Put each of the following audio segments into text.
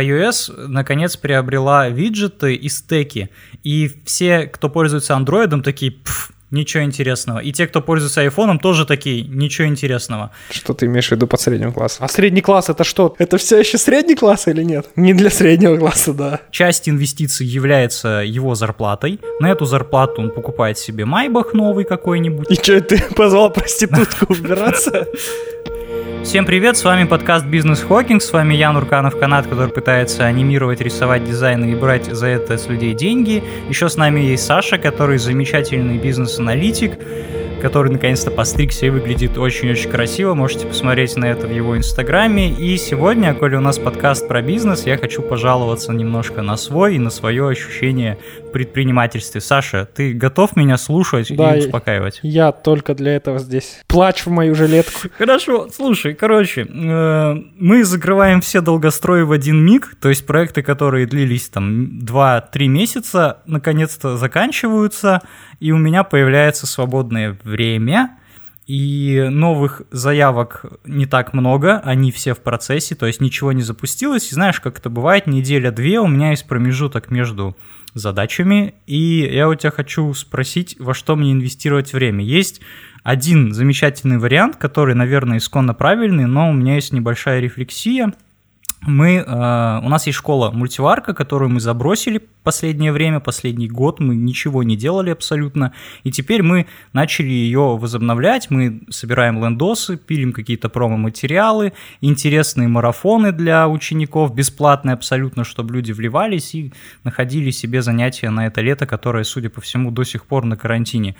iOS наконец приобрела виджеты и стеки. И все, кто пользуется Android, такие, пф, Ничего интересного. И те, кто пользуется айфоном, тоже такие, ничего интересного. Что ты имеешь в виду под средним классом? А средний класс это что? Это все еще средний класс или нет? Не для среднего класса, да. Часть инвестиций является его зарплатой. На эту зарплату он покупает себе майбах новый какой-нибудь. И что, ты позвал проститутку убираться? Всем привет, с вами подкаст «Бизнес Хокинг», с вами Ян Урканов Канат, который пытается анимировать, рисовать дизайны и брать за это с людей деньги. Еще с нами есть Саша, который замечательный бизнес-аналитик, который наконец-то постригся и выглядит очень-очень красиво. Можете посмотреть на это в его инстаграме. И сегодня, коли у нас подкаст про бизнес, я хочу пожаловаться немножко на свой и на свое ощущение в предпринимательстве. Саша, ты готов меня слушать да, и успокаивать? Я только для этого здесь. Плачь в мою жилетку. Хорошо, слушай, короче, э, мы закрываем все долгострои в один миг, то есть проекты, которые длились там 2-3 месяца, наконец-то заканчиваются, и у меня появляется свободное время, и новых заявок не так много, они все в процессе, то есть ничего не запустилось. И знаешь, как это бывает, неделя-две у меня есть промежуток между задачами, и я у тебя хочу спросить, во что мне инвестировать время. Есть один замечательный вариант, который, наверное, исконно правильный, но у меня есть небольшая рефлексия – мы, э, у нас есть школа мультиварка, которую мы забросили последнее время, последний год, мы ничего не делали абсолютно, и теперь мы начали ее возобновлять, мы собираем лендосы, пилим какие-то промо-материалы, интересные марафоны для учеников, бесплатные абсолютно, чтобы люди вливались и находили себе занятия на это лето, которое, судя по всему, до сих пор на карантине.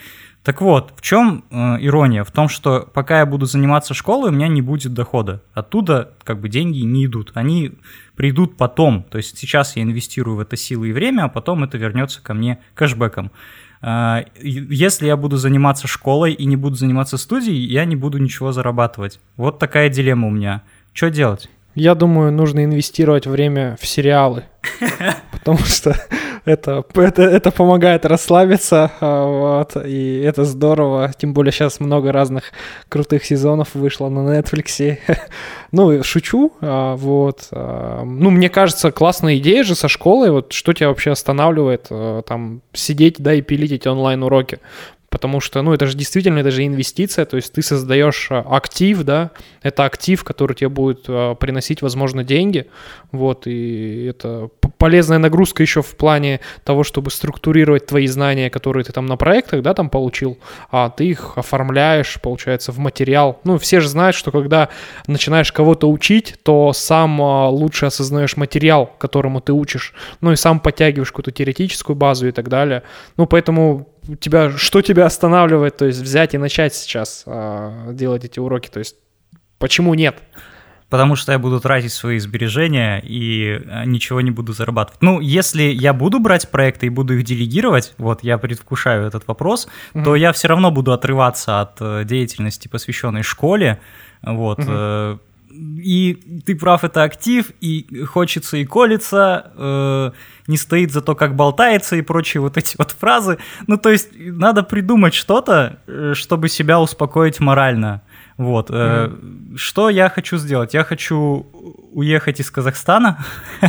Так вот, в чем э, ирония? В том, что пока я буду заниматься школой, у меня не будет дохода. Оттуда как бы деньги не идут. Они придут потом. То есть сейчас я инвестирую в это силы и время, а потом это вернется ко мне кэшбэком. Э, если я буду заниматься школой и не буду заниматься студией, я не буду ничего зарабатывать. Вот такая дилемма у меня. Что делать? Я думаю, нужно инвестировать время в сериалы. Потому что это, это, это помогает расслабиться, а, вот, и это здорово, тем более сейчас много разных крутых сезонов вышло на Netflix. ну, шучу, а, вот, а, ну, мне кажется, классная идея же со школой, вот, что тебя вообще останавливает, там, сидеть, да, и пилить эти онлайн-уроки, потому что, ну, это же действительно, это же инвестиция, то есть ты создаешь а, актив, да, это актив, который тебе будет а, приносить, возможно, деньги, вот, и это полезная нагрузка еще в плане того, чтобы структурировать твои знания, которые ты там на проектах, да, там получил, а ты их оформляешь, получается, в материал. Ну, все же знают, что когда начинаешь кого-то учить, то сам а, лучше осознаешь материал, которому ты учишь, ну и сам подтягиваешь какую-то теоретическую базу и так далее. Ну, поэтому тебя, что тебя останавливает, то есть взять и начать сейчас э, делать эти уроки, то есть почему нет? Потому что я буду тратить свои сбережения и а, ничего не буду зарабатывать. Ну, если я буду брать проекты и буду их делегировать, вот я предвкушаю этот вопрос, угу. то я все равно буду отрываться от э, деятельности, посвященной школе, вот. Угу. И ты прав, это актив, и хочется и колется. Э, не стоит за то, как болтается и прочие вот эти вот фразы. Ну, то есть надо придумать что-то, э, чтобы себя успокоить морально. Вот. Mm-hmm. Что я хочу сделать? Я хочу уехать из Казахстана.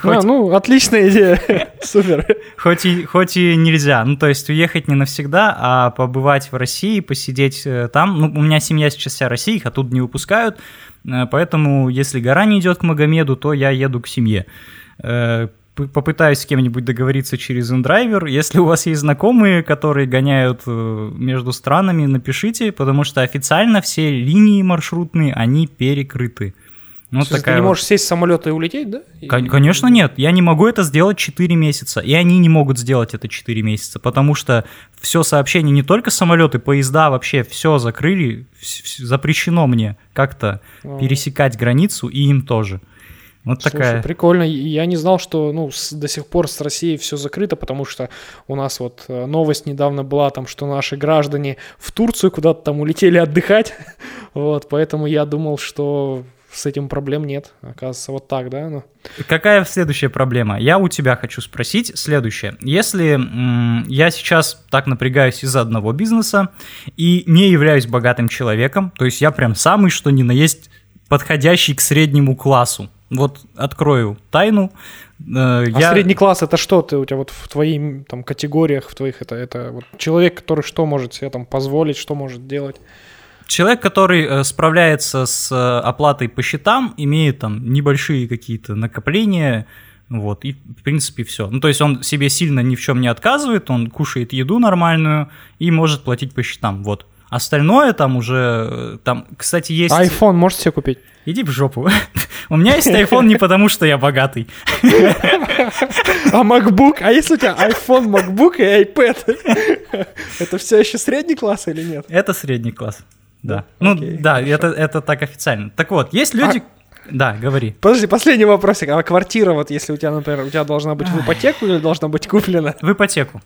хоть... а, ну, отличная идея. Супер. хоть, и, хоть и нельзя. Ну, то есть уехать не навсегда, а побывать в России, посидеть э, там. Ну, у меня семья сейчас вся Россия, их оттуда не выпускают. Поэтому, если гора не идет к Магомеду, то я еду к семье попытаюсь с кем-нибудь договориться через индрайвер. Если у вас есть знакомые, которые гоняют э, между странами, напишите, потому что официально все линии маршрутные, они перекрыты. Ну, вот такая ты не можешь сесть в самолет и улететь, да? Конечно нет. Я не могу это сделать 4 месяца. И они не могут сделать это 4 месяца, потому что все сообщение, не только самолеты, поезда, вообще все закрыли. Запрещено мне как-то пересекать границу, и им тоже. Вот Слушай, такая. прикольно. Я не знал, что ну, с, до сих пор с Россией все закрыто, потому что у нас вот э, новость недавно была там, что наши граждане в Турцию куда-то там улетели отдыхать. вот, поэтому я думал, что с этим проблем нет. Оказывается, вот так, да? Ну. Какая следующая проблема? Я у тебя хочу спросить следующее. Если м- я сейчас так напрягаюсь из-за одного бизнеса и не являюсь богатым человеком, то есть я прям самый что ни на есть подходящий к среднему классу, Вот открою тайну. Э, а я... средний класс это что ты у тебя вот в твоих там категориях, в твоих это это вот человек, который что может себе там позволить, что может делать? Человек, который э, справляется с э, оплатой по счетам, имеет там небольшие какие-то накопления, вот, и в принципе все. Ну, то есть он себе сильно ни в чем не отказывает, он кушает еду нормальную и может платить по счетам, вот. Остальное там уже, э, там, кстати, есть... iPhone можете себе купить? Иди в жопу. У меня есть iPhone не потому, что я богатый. А MacBook? А если у тебя iPhone, MacBook и iPad? Это все еще средний класс или нет? Это средний класс. Да. Ну, да, это, это так официально. Так вот, есть люди... А да, говори. Подожди, последний вопросик. А квартира, вот если у тебя, например, у тебя должна быть в ипотеку или должна быть куплена? В ипотеку.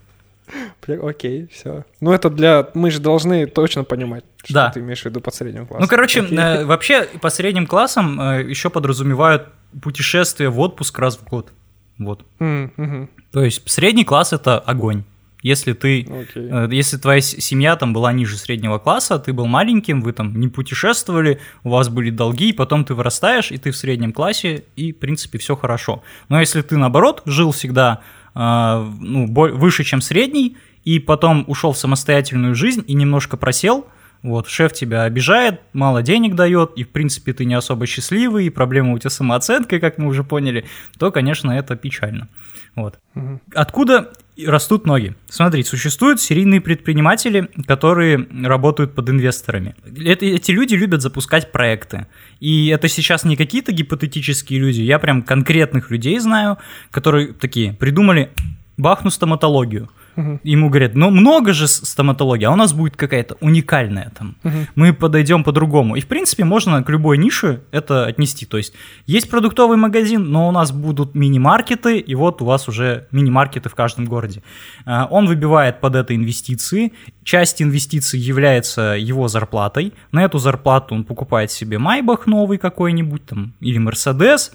Окей, все. Ну, это для... Мы же должны точно понимать, что да. ты имеешь в виду под средним классом. Ну, короче, э, вообще по средним классам э, еще подразумевают путешествие в отпуск раз в год. Вот. Mm-hmm. То есть средний класс — это огонь. Если ты, okay. э, если твоя семья там была ниже среднего класса, ты был маленьким, вы там не путешествовали, у вас были долги, потом ты вырастаешь, и ты в среднем классе, и, в принципе, все хорошо. Но если ты, наоборот, жил всегда ну, выше, чем средний, и потом ушел в самостоятельную жизнь и немножко просел, вот, шеф тебя обижает, мало денег дает, и, в принципе, ты не особо счастливый, и проблема у тебя самооценкой, как мы уже поняли, то, конечно, это печально. Вот. Угу. Откуда растут ноги? Смотри, существуют серийные предприниматели, которые работают под инвесторами. Это, эти люди любят запускать проекты. И это сейчас не какие-то гипотетические люди, я прям конкретных людей знаю, которые такие придумали бахну стоматологию. Угу. Ему говорят, ну много же стоматологии, а у нас будет какая-то уникальная там. Угу. Мы подойдем по-другому. И в принципе можно к любой нише это отнести. То есть есть продуктовый магазин, но у нас будут мини-маркеты, и вот у вас уже мини-маркеты в каждом городе. А, он выбивает под это инвестиции. Часть инвестиций является его зарплатой. На эту зарплату он покупает себе Майбах новый какой-нибудь там или Мерседес,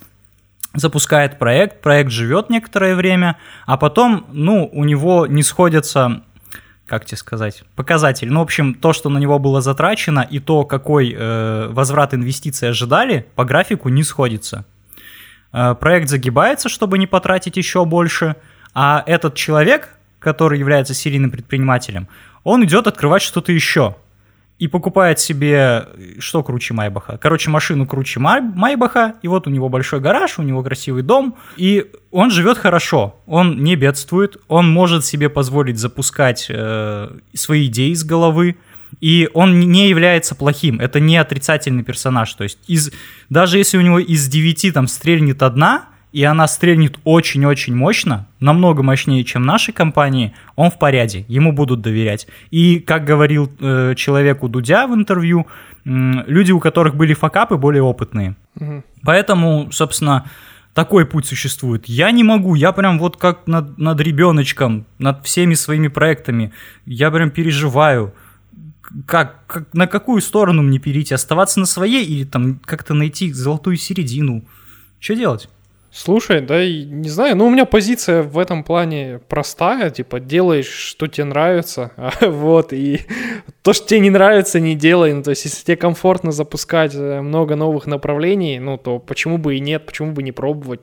запускает проект, проект живет некоторое время, а потом, ну, у него не сходятся, как тебе сказать, показатели. Ну, в общем, то, что на него было затрачено, и то, какой э, возврат инвестиций ожидали, по графику не сходится. Э, проект загибается, чтобы не потратить еще больше, а этот человек, который является серийным предпринимателем, он идет открывать что-то еще – и покупает себе, что круче Майбаха? Короче, машину круче Майбаха, и вот у него большой гараж, у него красивый дом, и он живет хорошо, он не бедствует, он может себе позволить запускать э, свои идеи из головы, и он не является плохим, это не отрицательный персонаж, то есть из, даже если у него из девяти там стрельнет одна, и она стрельнет очень-очень мощно, намного мощнее, чем наши компании, он в порядке, ему будут доверять. И, как говорил э, человеку Дудя в интервью, э, люди, у которых были факапы, более опытные. Угу. Поэтому, собственно, такой путь существует. Я не могу, я прям вот как над, над ребеночком, над всеми своими проектами, я прям переживаю, как, как, на какую сторону мне перейти, оставаться на своей или там как-то найти золотую середину. Что делать? Слушай, да, не знаю, ну у меня позиция в этом плане простая, типа делаешь, что тебе нравится, вот, и то, что тебе не нравится, не делай, ну то есть если тебе комфортно запускать э, много новых направлений, ну то почему бы и нет, почему бы не пробовать.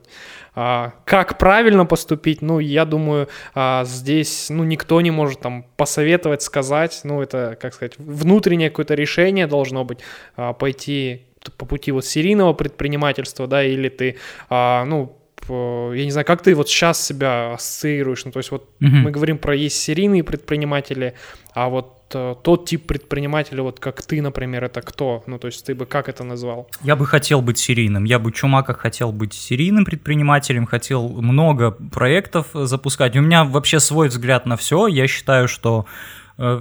А, как правильно поступить, ну я думаю, а, здесь, ну никто не может там посоветовать, сказать, ну это, как сказать, внутреннее какое-то решение должно быть, а, пойти по пути вот серийного предпринимательства, да, или ты, а, ну, я не знаю, как ты вот сейчас себя ассоциируешь, ну, то есть вот угу. мы говорим про есть серийные предприниматели, а вот э, тот тип предпринимателя, вот как ты, например, это кто? Ну, то есть ты бы как это назвал? Я бы хотел быть серийным. Я бы чумака хотел быть серийным предпринимателем, хотел много проектов запускать. У меня вообще свой взгляд на все. Я считаю, что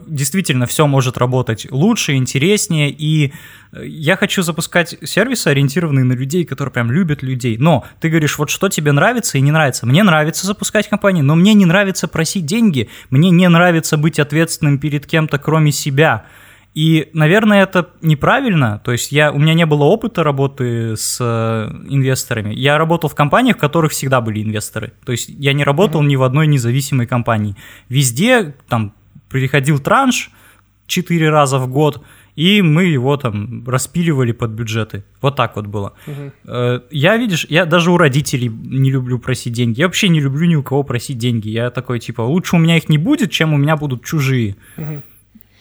действительно все может работать лучше, интереснее, и э, я хочу запускать сервисы, ориентированные на людей, которые прям любят людей. Но ты говоришь, вот что тебе нравится и не нравится. Мне нравится запускать компании, но мне не нравится просить деньги, мне не нравится быть ответственным перед кем-то, кроме себя. И, наверное, это неправильно. То есть я, у меня не было опыта работы с э, инвесторами. Я работал в компаниях, в которых всегда были инвесторы. То есть я не работал ни в одной независимой компании. Везде там приходил транш четыре раза в год, и мы его там распиливали под бюджеты. Вот так вот было. Угу. Я, видишь, я даже у родителей не люблю просить деньги. Я вообще не люблю ни у кого просить деньги. Я такой, типа, лучше у меня их не будет, чем у меня будут чужие. Угу.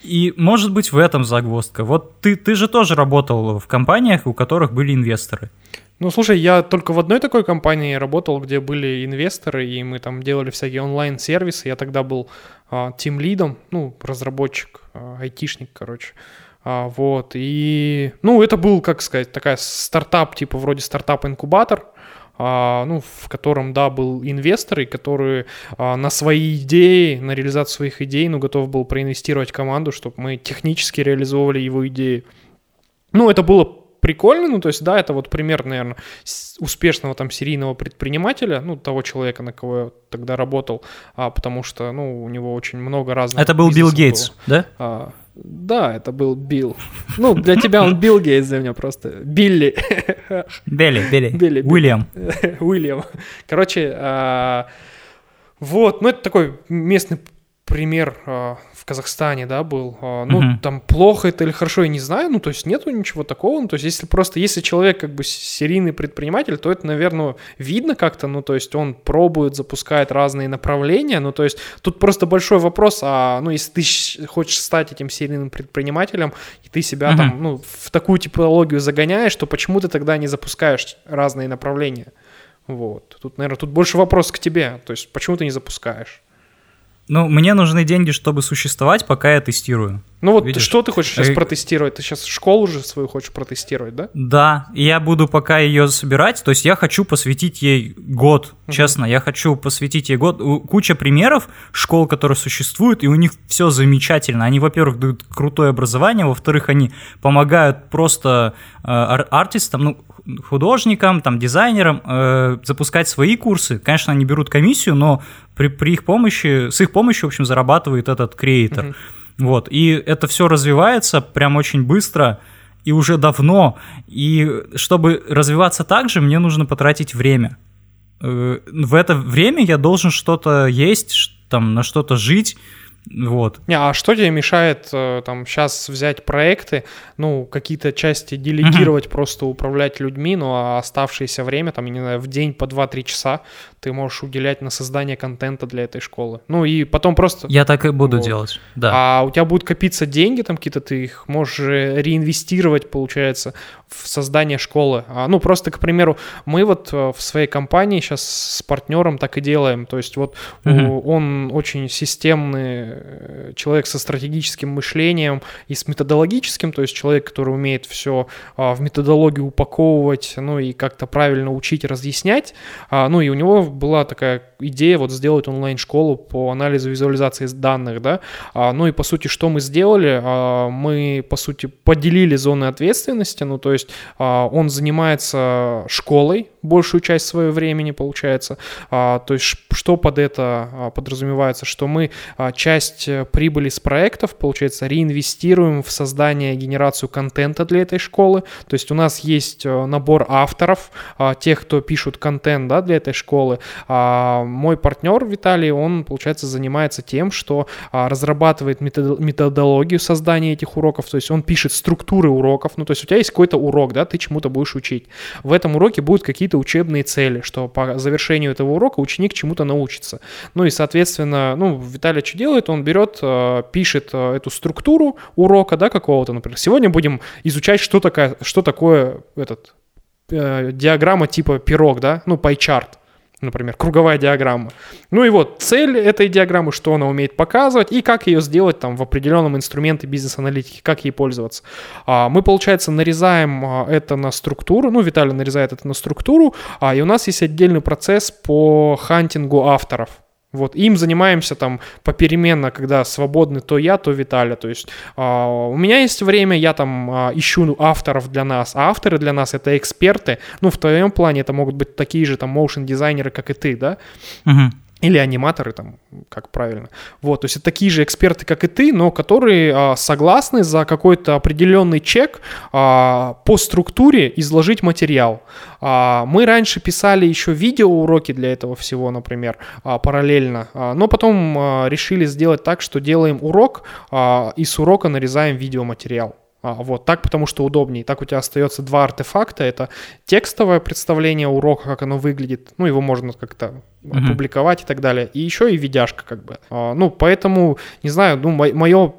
И может быть в этом загвоздка. Вот ты, ты же тоже работал в компаниях, у которых были инвесторы. Ну, слушай, я только в одной такой компании работал, где были инвесторы, и мы там делали всякие онлайн-сервисы. Я тогда был а, тим-лидом, ну, разработчик, а, айтишник, короче. А, вот, и, ну, это был, как сказать, такая стартап, типа вроде стартап-инкубатор, а, ну, в котором, да, был инвестор, и который а, на свои идеи, на реализацию своих идей, ну, готов был проинвестировать команду, чтобы мы технически реализовывали его идеи. Ну, это было прикольно, ну, то есть, да, это вот пример, наверное, успешного там серийного предпринимателя, ну, того человека, на кого я тогда работал, а, потому что, ну, у него очень много разных... Это был Билл Гейтс, было. да? А, да, это был Билл. Ну, для тебя он Билл Гейтс, для меня просто Билли. Билли, Билли. Билли. Уильям. Уильям. Короче, а, вот, ну, это такой местный пример а, в Казахстане, да, был. А, ну, uh-huh. там плохо это или хорошо, я не знаю. Ну, то есть нету ничего такого. Ну, то есть если просто, если человек как бы серийный предприниматель, то это, наверное, видно как-то. Ну, то есть он пробует, запускает разные направления. Ну, то есть тут просто большой вопрос, а, ну, если ты хочешь стать этим серийным предпринимателем, и ты себя uh-huh. там, ну, в такую типологию загоняешь, то почему ты тогда не запускаешь разные направления? Вот. Тут, наверное, тут больше вопрос к тебе. То есть почему ты не запускаешь? Ну, мне нужны деньги, чтобы существовать, пока я тестирую. Ну вот Видишь? что ты хочешь сейчас э... протестировать? Ты сейчас школу же свою хочешь протестировать, да? Да, и я буду пока ее собирать, то есть я хочу посвятить ей год, угу. честно, я хочу посвятить ей год. Куча примеров школ, которые существуют, и у них все замечательно. Они, во-первых, дают крутое образование, во-вторых, они помогают просто э, ар- артистам, ну, художникам, там, дизайнерам э, запускать свои курсы. Конечно, они берут комиссию, но при, при их помощи, с их помощью, в общем, зарабатывает этот креатор. Mm-hmm. Вот, и это все развивается прям очень быстро и уже давно. И чтобы развиваться так же, мне нужно потратить время. Э, в это время я должен что-то есть, там, на что-то жить, вот. Не, а что тебе мешает э, там сейчас взять проекты, ну, какие-то части делегировать, uh-huh. просто управлять людьми, ну, а оставшееся время, там, не знаю, в день по 2-3 часа ты можешь уделять на создание контента для этой школы. Ну, и потом просто... Я так и буду вот. делать, да. А у тебя будут копиться деньги, там какие-то, ты их можешь реинвестировать, получается, в создание школы. А, ну, просто, к примеру, мы вот э, в своей компании сейчас с партнером так и делаем. То есть вот uh-huh. он очень системный Э, человек со стратегическим мышлением и с методологическим, то есть человек, который умеет все а, в методологию упаковывать, ну и как-то правильно учить, разъяснять. А, ну и у него была такая идея вот сделать онлайн-школу по анализу визуализации данных, да. А, ну и по сути, что мы сделали? Мы, по сути, поделили зоны ответственности, ну то есть он занимается школой большую часть своего времени, получается. То есть что под это подразумевается? Что мы часть часть э, прибыли с проектов, получается, реинвестируем в создание, генерацию контента для этой школы. То есть у нас есть э, набор авторов, а, тех, кто пишут контент да, для этой школы. А, мой партнер Виталий, он, получается, занимается тем, что а, разрабатывает методологию создания этих уроков, то есть он пишет структуры уроков, ну то есть у тебя есть какой-то урок, да, ты чему-то будешь учить. В этом уроке будут какие-то учебные цели, что по завершению этого урока ученик чему-то научится. Ну и, соответственно, ну, Виталий что делает? Он он берет, э, пишет э, эту структуру урока, да, какого-то, например. Сегодня будем изучать, что, такое, что такое этот, э, диаграмма типа пирог, да, ну, пайчарт например, круговая диаграмма. Ну и вот цель этой диаграммы, что она умеет показывать и как ее сделать там в определенном инструменте бизнес-аналитики, как ей пользоваться. А, мы, получается, нарезаем а, это на структуру, ну, Виталий нарезает это на структуру, а, и у нас есть отдельный процесс по хантингу авторов. Вот, им занимаемся там попеременно, когда свободны то я, то Виталя. То есть а, у меня есть время, я там а, ищу авторов для нас, а авторы для нас это эксперты. Ну, в твоем плане это могут быть такие же там моушен дизайнеры, как и ты, да? Угу или аниматоры, там, как правильно. Вот, то есть это такие же эксперты, как и ты, но которые а, согласны за какой-то определенный чек а, по структуре изложить материал. А, мы раньше писали еще видеоуроки для этого всего, например, а, параллельно, а, но потом а, решили сделать так, что делаем урок а, и с урока нарезаем видеоматериал. А, вот так, потому что удобнее. Так у тебя остается два артефакта. Это текстовое представление урока, как оно выглядит. Ну, его можно как-то mm-hmm. опубликовать и так далее. И еще и видяшка как бы. А, ну, поэтому, не знаю, ну, мое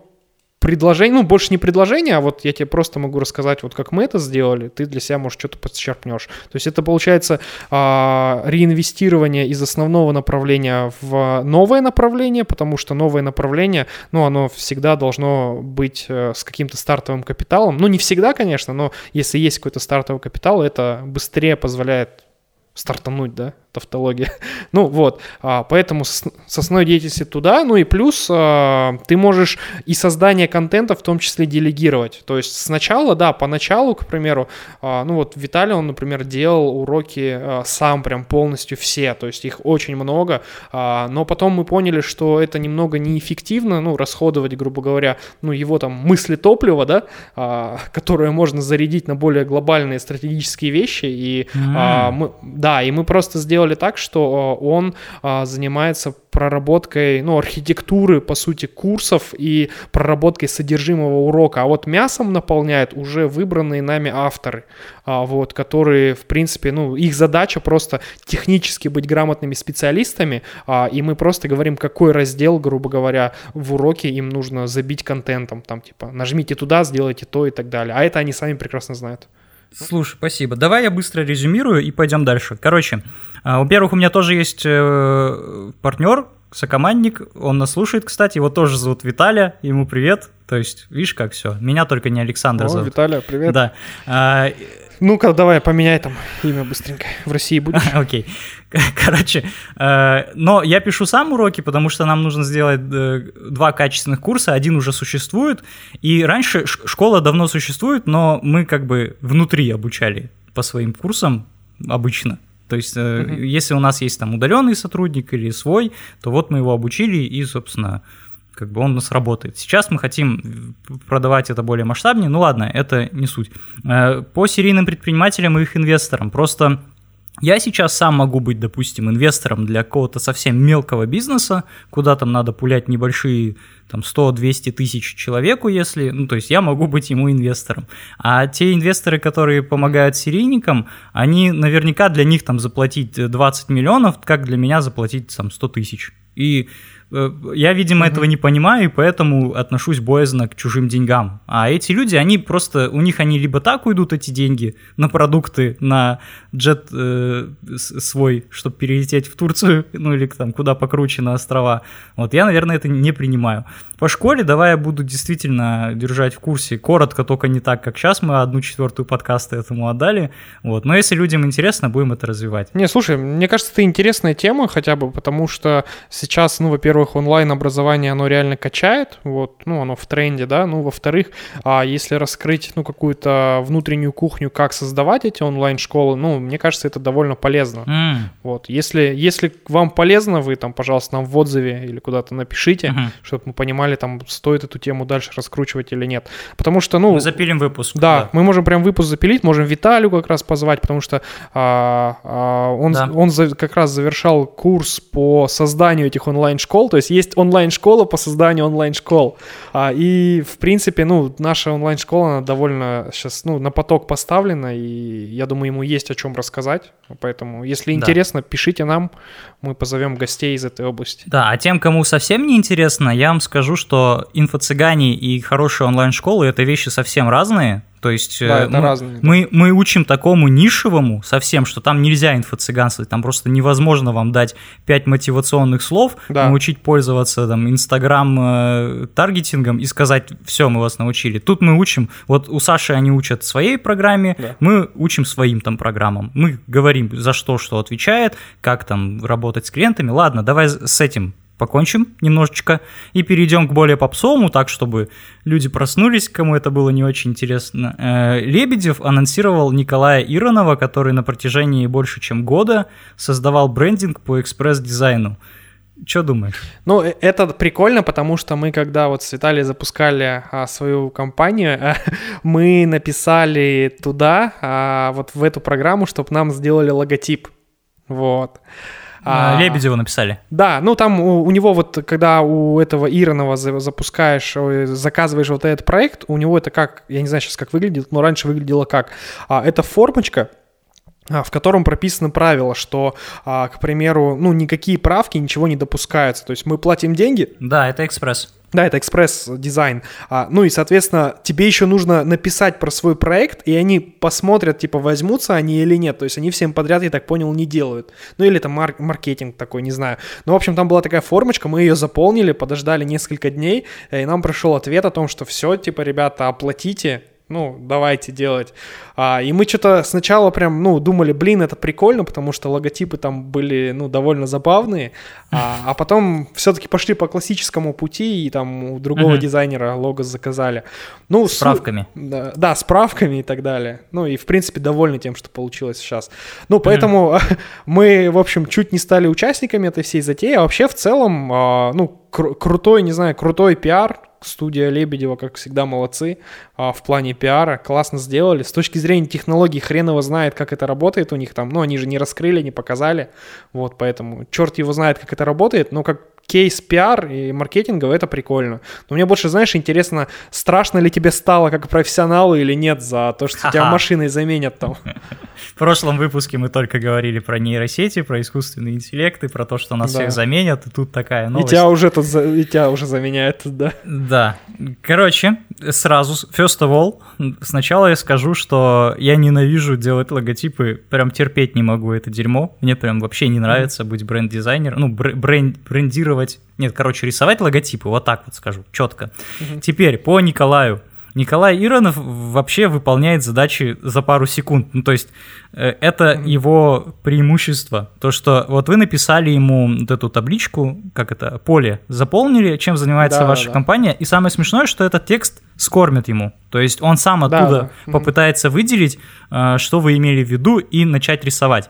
предложение, ну, больше не предложение, а вот я тебе просто могу рассказать, вот как мы это сделали, ты для себя, может, что-то подчерпнешь. То есть это получается а, реинвестирование из основного направления в новое направление, потому что новое направление, ну, оно всегда должно быть э, с каким-то стартовым капиталом. Ну, не всегда, конечно, но если есть какой-то стартовый капитал, это быстрее позволяет стартануть, да, тавтология. ну вот, а, поэтому с, с основной деятельности туда, ну и плюс а, ты можешь и создание контента в том числе делегировать. То есть сначала, да, поначалу, к примеру, а, ну вот Виталий, он, например, делал уроки а, сам прям полностью все, то есть их очень много, а, но потом мы поняли, что это немного неэффективно, ну, расходовать, грубо говоря, ну, его там мысли топлива, да, а, которое можно зарядить на более глобальные стратегические вещи, и mm-hmm. а, мы, да, да, и мы просто сделали так, что он а, занимается проработкой, ну, архитектуры, по сути, курсов и проработкой содержимого урока, а вот мясом наполняют уже выбранные нами авторы, а, вот, которые, в принципе, ну, их задача просто технически быть грамотными специалистами, а, и мы просто говорим, какой раздел, грубо говоря, в уроке им нужно забить контентом, там, типа, нажмите туда, сделайте то и так далее, а это они сами прекрасно знают. Слушай, спасибо. Давай я быстро резюмирую и пойдем дальше. Короче, а, во-первых, у меня тоже есть э, партнер, сокомандник, он нас слушает, кстати, его тоже зовут Виталия, ему привет. То есть, видишь, как все. Меня только не Александр О, зовут. Виталия, привет. Да. А, ну-ка, давай поменяй там имя быстренько. В России будешь? Окей. Короче, э, но я пишу сам уроки, потому что нам нужно сделать э, два качественных курса. Один уже существует. И раньше школа давно существует, но мы как бы внутри обучали по своим курсам обычно. То есть, uh-huh. если у нас есть там удаленный сотрудник или свой, то вот мы его обучили и, собственно, как бы он у нас работает. Сейчас мы хотим продавать это более масштабнее, ну ладно, это не суть. Э, по серийным предпринимателям и их инвесторам, просто я сейчас сам могу быть, допустим, инвестором для какого-то совсем мелкого бизнеса, куда там надо пулять небольшие там 100-200 тысяч человеку, если, ну, то есть я могу быть ему инвестором. А те инвесторы, которые помогают серийникам, они наверняка для них там заплатить 20 миллионов, как для меня заплатить там 100 тысяч. И Э, я, видимо, mm-hmm. этого не понимаю, и поэтому отношусь боязно к чужим деньгам. А эти люди, они просто, у них они либо так уйдут эти деньги на продукты, на джет э, свой, чтобы перелететь в Турцию, ну или там куда покруче на острова. Вот я, наверное, это не принимаю. По школе давай я буду действительно держать в курсе, коротко, только не так, как сейчас мы одну четвертую подкаста этому отдали. Вот. Но если людям интересно, будем это развивать. Не, слушай, мне кажется, это интересная тема хотя бы, потому что сейчас, ну, во-первых, во-первых, онлайн-образование, оно реально качает, вот, ну, оно в тренде, да, ну, во-вторых, а если раскрыть, ну, какую-то внутреннюю кухню, как создавать эти онлайн-школы, ну, мне кажется, это довольно полезно, mm. вот, если, если вам полезно, вы там, пожалуйста, нам в отзыве или куда-то напишите, mm-hmm. чтобы мы понимали, там, стоит эту тему дальше раскручивать или нет, потому что, ну... Мы запилим выпуск. Да, да. мы можем прям выпуск запилить, можем Виталию как раз позвать, потому что а, а, он, да. он за, как раз завершал курс по созданию этих онлайн-школ, то есть есть онлайн-школа по созданию онлайн-школ. А, и, в принципе, ну, наша онлайн-школа, она довольно сейчас, ну, на поток поставлена, и я думаю, ему есть о чем рассказать. Поэтому, если да. интересно, пишите нам, мы позовем гостей из этой области. Да, а тем, кому совсем не интересно, я вам скажу, что инфо-цыгане и хорошие онлайн-школы — это вещи совсем разные. То есть да, это мы, разные, мы, мы учим такому нишевому совсем, что там нельзя инфо-цыганствовать, там просто невозможно вам дать 5 мотивационных слов, да. научить пользоваться там Инстаграм-таргетингом э, и сказать, все, мы вас научили. Тут мы учим, вот у Саши они учат своей программе, да. мы учим своим там программам. Мы говорим, за что что отвечает, как там работать с клиентами. Ладно, давай с этим покончим немножечко и перейдем к более попсовому, так, чтобы люди проснулись, кому это было не очень интересно. Э, Лебедев анонсировал Николая Иронова, который на протяжении больше чем года создавал брендинг по экспресс-дизайну. Что думаешь? Ну, э, это прикольно, потому что мы, когда вот с Виталием запускали а, свою компанию, а, мы написали туда, а, вот в эту программу, чтобы нам сделали логотип. Вот. А, Лебедева написали. Да, ну там у, у него вот, когда у этого Иронова запускаешь, заказываешь вот этот проект, у него это как, я не знаю сейчас как выглядит, но раньше выглядело как. А, это формочка, в котором прописано правило, что, а, к примеру, ну, никакие правки, ничего не допускаются. То есть мы платим деньги. Да, это экспресс. Да, это экспресс-дизайн. А, ну и, соответственно, тебе еще нужно написать про свой проект, и они посмотрят, типа, возьмутся они или нет. То есть они всем подряд, я так понял, не делают. Ну или это мар- маркетинг такой, не знаю. Но, в общем, там была такая формочка, мы ее заполнили, подождали несколько дней, и нам пришел ответ о том, что все, типа, ребята, оплатите, ну, давайте делать. А, и мы что-то сначала прям, ну, думали, блин, это прикольно, потому что логотипы там были, ну, довольно забавные, а, а потом все-таки пошли по классическому пути, и там у другого uh-huh. дизайнера лого заказали. Ну, справками. Су... Да, да, справками и так далее. Ну, и, в принципе, довольны тем, что получилось сейчас. Ну, поэтому uh-huh. мы, в общем, чуть не стали участниками этой всей затеи, а вообще в целом, а, ну, кру- крутой, не знаю, крутой пиар, студия Лебедева, как всегда, молодцы а, в плане пиара, классно сделали. С точки зрения технологий, хрен его знает, как это работает у них там, ну, они же не раскрыли, не показали, вот, поэтому черт его знает, как это работает, но как кейс пиар и маркетинга, это прикольно. Но мне больше, знаешь, интересно, страшно ли тебе стало как профессионалу или нет за то, что тебя машиной заменят там. В прошлом выпуске мы только говорили про нейросети, про искусственный интеллект и про то, что нас да. всех заменят, и тут такая новость. И тебя уже тут, и тебя уже заменяют, да? Да. Короче, сразу, first of all, сначала я скажу, что я ненавижу делать логотипы, прям терпеть не могу это дерьмо. Мне прям вообще не нравится быть бренд-дизайнером, ну, бренд, брендировать рисовать, нет, короче, рисовать логотипы, вот так вот скажу, четко. Угу. Теперь по Николаю. Николай Иронов вообще выполняет задачи за пару секунд. Ну, то есть э, это его преимущество. То, что вот вы написали ему вот эту табличку, как это, поле, заполнили, чем занимается да, ваша да. компания. И самое смешное, что этот текст скормит ему. То есть он сам оттуда да, да. попытается выделить, э, что вы имели в виду, и начать рисовать.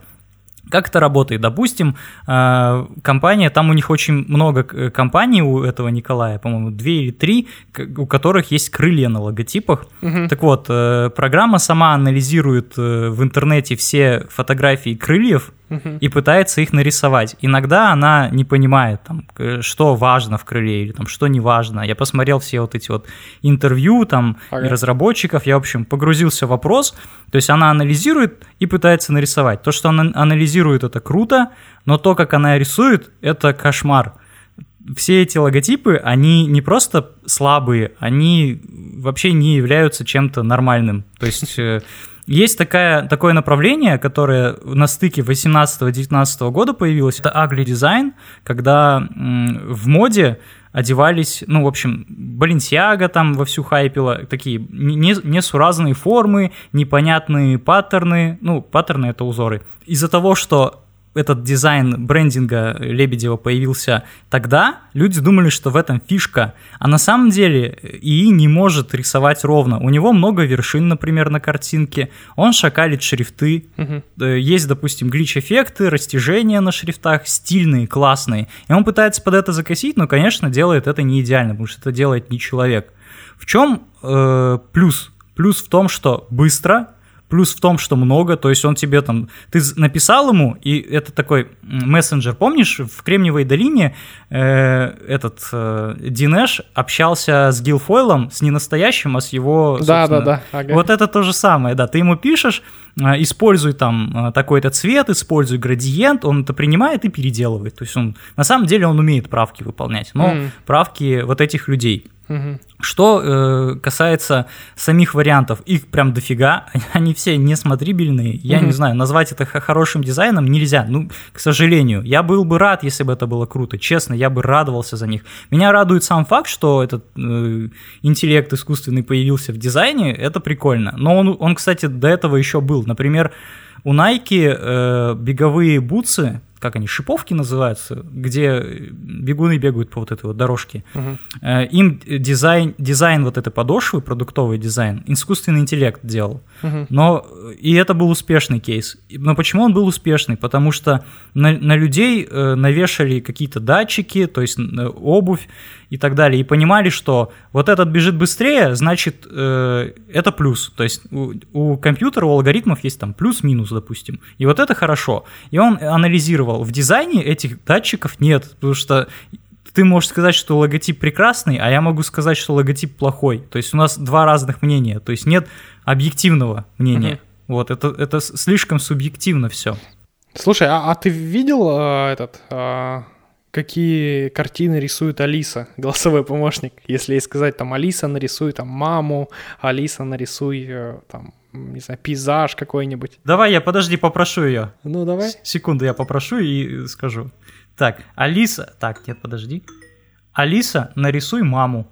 Как это работает? Допустим, э, компания, там у них очень много э, компаний у этого Николая, по-моему, две или три, у которых есть крылья на логотипах. Угу. Так вот, э, программа сама анализирует в интернете все фотографии крыльев и пытается их нарисовать. Иногда она не понимает, там, что важно в крыле или там, что не важно. Я посмотрел все вот эти вот интервью там ага. и разработчиков, я, в общем, погрузился в вопрос. То есть она анализирует и пытается нарисовать. То, что она анализирует, это круто, но то, как она рисует, это кошмар все эти логотипы, они не просто слабые, они вообще не являются чем-то нормальным. То есть э, есть такая, такое направление, которое на стыке 18-19 года появилось. Это design, когда в моде одевались, ну, в общем, Баленсиага там вовсю хайпила, такие несуразные формы, непонятные паттерны, ну, паттерны — это узоры. Из-за того, что этот дизайн брендинга Лебедева появился тогда, люди думали, что в этом фишка. А на самом деле ИИ не может рисовать ровно. У него много вершин, например, на картинке. Он шакалит шрифты. Угу. Есть, допустим, глич-эффекты, растяжения на шрифтах, стильные, классные. И он пытается под это закосить, но, конечно, делает это не идеально, потому что это делает не человек. В чем э, плюс? Плюс в том, что быстро, Плюс в том, что много, то есть он тебе там, ты написал ему, и это такой мессенджер, помнишь, в Кремниевой долине э, этот э, Динеш общался с Гилфойлом, с не настоящим, а с его, Да, да, да. Ага. Вот это то же самое, да, ты ему пишешь, используй там э, такой-то цвет, используй градиент, он это принимает и переделывает, то есть он, на самом деле он умеет правки выполнять, но mm. правки вот этих людей – Угу. Что э, касается самих вариантов, их прям дофига, они все несмотрибельные. Я угу. не знаю, назвать это хорошим дизайном нельзя. Ну, к сожалению, я был бы рад, если бы это было круто. Честно, я бы радовался за них. Меня радует сам факт, что этот э, интеллект искусственный появился в дизайне. Это прикольно. Но он, он кстати, до этого еще был. Например, у Nike э, беговые бутсы как они, шиповки называются, где бегуны бегают по вот этой вот дорожке. Угу. Им дизайн, дизайн вот этой подошвы, продуктовый дизайн, искусственный интеллект делал. Угу. Но и это был успешный кейс. Но почему он был успешный? Потому что на, на людей э, навешали какие-то датчики, то есть э, обувь и так далее, и понимали, что вот этот бежит быстрее, значит, э, это плюс. То есть у, у компьютера, у алгоритмов есть там плюс-минус, допустим. И вот это хорошо. И он анализировал анализировал. В дизайне этих датчиков нет, потому что ты можешь сказать, что логотип прекрасный, а я могу сказать, что логотип плохой. То есть у нас два разных мнения. То есть нет объективного мнения. Угу. Вот, это, это слишком субъективно все. Слушай, а, а ты видел а, этот, а, какие картины рисует Алиса, голосовой помощник? Если ей сказать, там, Алиса, нарисуй там маму, Алиса, нарисуй э, там, не знаю, пейзаж какой-нибудь. Давай я, подожди, попрошу ее. Ну, давай. Секунду, я попрошу и скажу. Так, Алиса... Так, нет, подожди. Алиса, нарисуй маму.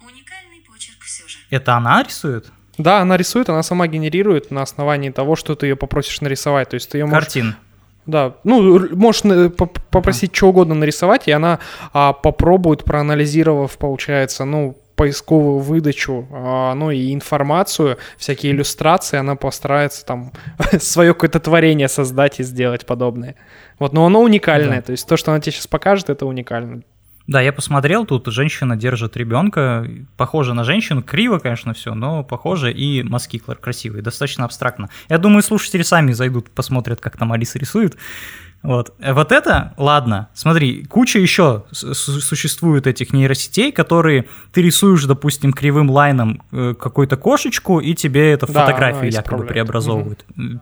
Уникальный почерк все же. Это она рисует? Да, она рисует, она сама генерирует на основании того, что ты ее попросишь нарисовать. То есть ты ее можешь... Картин. Да, ну, можешь попросить что угодно нарисовать, и она а, попробует, проанализировав, получается, ну, поисковую выдачу, а, ну и информацию, всякие иллюстрации, она постарается там свое какое-то творение создать и сделать подобное. Вот, но оно уникальное, да. то есть то, что она тебе сейчас покажет, это уникально. Да, я посмотрел, тут женщина держит ребенка, похоже на женщину, криво, конечно, все, но похоже, и мазки красивые, достаточно абстрактно. Я думаю, слушатели сами зайдут, посмотрят, как там Алиса рисует. Вот. Вот это, ладно, смотри, куча еще существует этих нейросетей, которые ты рисуешь, допустим, кривым лайном э, какую-то кошечку, и тебе это да, фотографию якобы преобразовывают. Угу.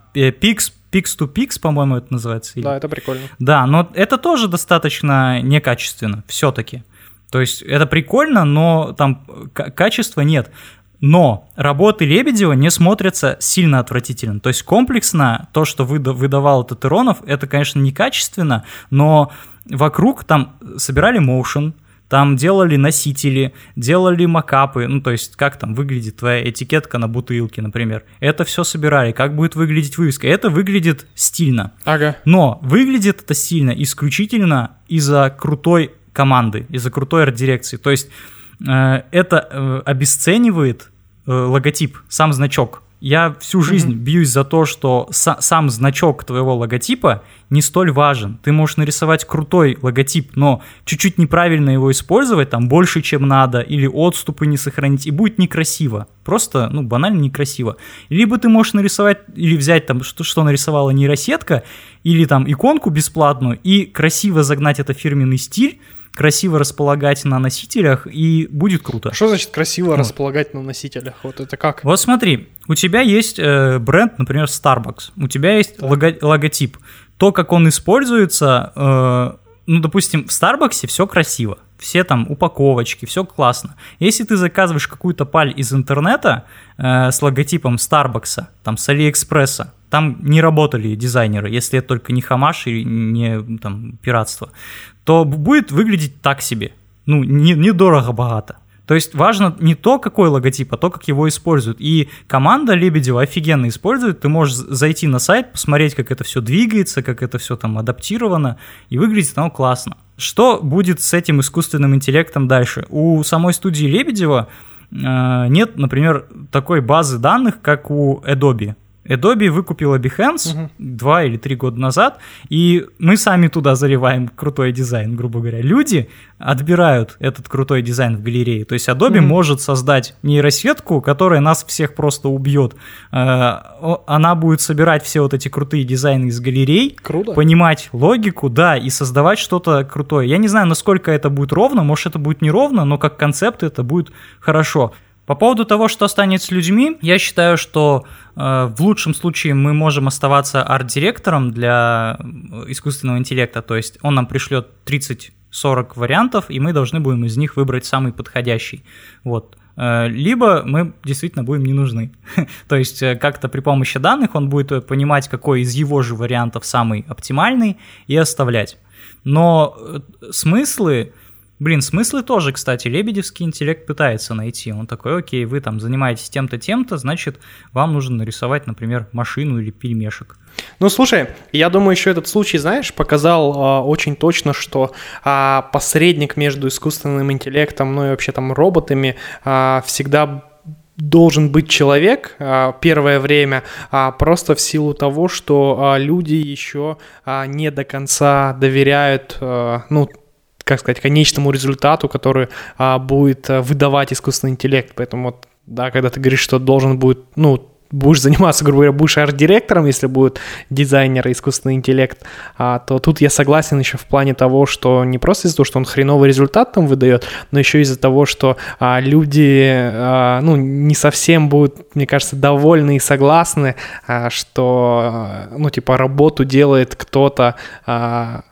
Pix to Pix, по-моему, это называется. Да, это прикольно. Да, но это тоже достаточно некачественно, все-таки. То есть это прикольно, но там качества нет. Но работы Лебедева не смотрятся сильно отвратительно. То есть комплексно то, что выдавал Татеронов, это, конечно, некачественно, но вокруг там собирали моушен, там делали носители, делали макапы, ну, то есть, как там выглядит твоя этикетка на бутылке, например. Это все собирали, как будет выглядеть вывеска. Это выглядит стильно. Ага. Но выглядит это стильно исключительно из-за крутой команды, из-за крутой арт-дирекции. То есть, э, это э, обесценивает логотип, сам значок я всю жизнь mm-hmm. бьюсь за то, что са- сам значок твоего логотипа не столь важен. Ты можешь нарисовать крутой логотип, но чуть-чуть неправильно его использовать, там больше, чем надо, или отступы не сохранить, и будет некрасиво. Просто, ну, банально некрасиво. Либо ты можешь нарисовать, или взять там, что, что нарисовала нейросетка, или там иконку бесплатную, и красиво загнать это фирменный стиль, красиво располагать на носителях, и будет круто. Что значит красиво вот. располагать на носителях? Вот это как? Вот смотри, у тебя есть э, бренд, например, Starbucks, у тебя есть лого- логотип. То, как он используется, э, ну, допустим, в Starbucks все красиво, все там упаковочки, все классно. Если ты заказываешь какую-то паль из интернета э, с логотипом Starbucks, там с Алиэкспресса, там не работали дизайнеры, если это только не хамаш и не там, пиратство, то будет выглядеть так себе. Ну, недорого-богато. То есть важно не то, какой логотип, а то, как его используют. И команда Лебедева офигенно использует. Ты можешь зайти на сайт, посмотреть, как это все двигается, как это все там адаптировано, и выглядит оно классно. Что будет с этим искусственным интеллектом дальше? У самой студии Лебедева э, нет, например, такой базы данных, как у Adobe. Adobe выкупила Behance угу. два или три года назад, и мы сами туда заливаем крутой дизайн, грубо говоря. Люди отбирают этот крутой дизайн в галерее. То есть Adobe угу. может создать нейросетку, которая нас всех просто убьет. Э, она будет собирать все вот эти крутые дизайны из галерей, Круто. понимать логику, да, и создавать что-то крутое. Я не знаю, насколько это будет ровно, может это будет неровно, но как концепт это будет хорошо. По поводу того, что станет с людьми, я считаю, что в лучшем случае мы можем оставаться арт-директором для э, искусственного интеллекта, то есть он нам пришлет 30-40 вариантов, и мы должны будем из них выбрать самый подходящий. Вот. Э, либо мы действительно будем не нужны. то есть э, как-то при помощи данных он будет понимать, какой из его же вариантов самый оптимальный, и оставлять. Но смыслы Блин, смыслы тоже, кстати, лебедевский интеллект пытается найти. Он такой, окей, вы там занимаетесь тем-то, тем-то, значит, вам нужно нарисовать, например, машину или пельмешек. Ну, слушай, я думаю, еще этот случай, знаешь, показал э, очень точно, что э, посредник между искусственным интеллектом, ну и вообще там роботами э, всегда должен быть человек первое время просто в силу того, что люди еще не до конца доверяют ну как сказать, конечному результату, который а, будет а, выдавать искусственный интеллект. Поэтому вот, да, когда ты говоришь, что должен будет, ну, будешь заниматься, грубо говоря, будешь арт-директором, если будет дизайнер и искусственный интеллект, а, то тут я согласен еще в плане того, что не просто из-за того, что он хреновый результат там выдает, но еще из-за того, что а, люди, а, ну, не совсем будут, мне кажется, довольны и согласны, а, что, ну, типа, работу делает кто-то, а,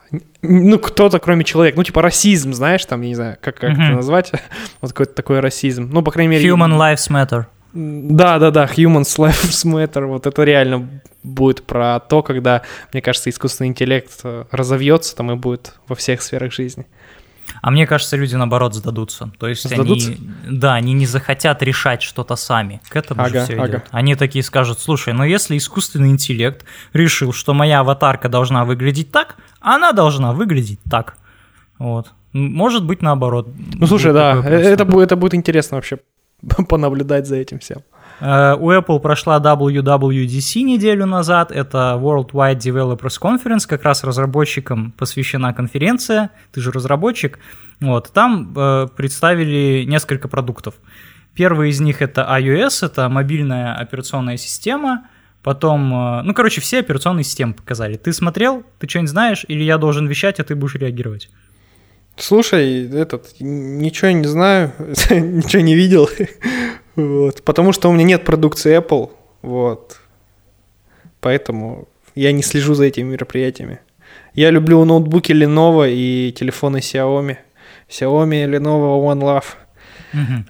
ну, кто-то, кроме человека, ну, типа расизм, знаешь, там, я не знаю, как, как mm-hmm. это назвать, вот какой-то такой расизм, ну, по крайней мере... Human lives matter. Да-да-да, Humans Lives Matter, вот это реально будет про то, когда, мне кажется, искусственный интеллект э, разовьется там и будет во всех сферах жизни. А мне кажется, люди наоборот сдадутся. То есть сдадутся? они, да, они не захотят решать что-то сами. К этому ага, же все ага. идет. Они такие скажут: слушай, ну если искусственный интеллект решил, что моя аватарка должна выглядеть так, она должна выглядеть так. Вот. Может быть, наоборот. Ну, слушай, да, это будет, это будет интересно вообще понаблюдать за этим всем. Э, у Apple прошла WWDC неделю назад, это World Wide Developers Conference, как раз разработчикам посвящена конференция, ты же разработчик, вот, там э, представили несколько продуктов. Первый из них это iOS, это мобильная операционная система, потом, э, ну, короче, все операционные системы показали. Ты смотрел, ты что-нибудь знаешь, или я должен вещать, а ты будешь реагировать? Слушай, этот, ничего не знаю, ничего не видел, вот, потому что у меня нет продукции Apple, вот, поэтому я не слежу за этими мероприятиями. Я люблю ноутбуки Lenovo и телефоны Xiaomi. Xiaomi, Lenovo, One Love.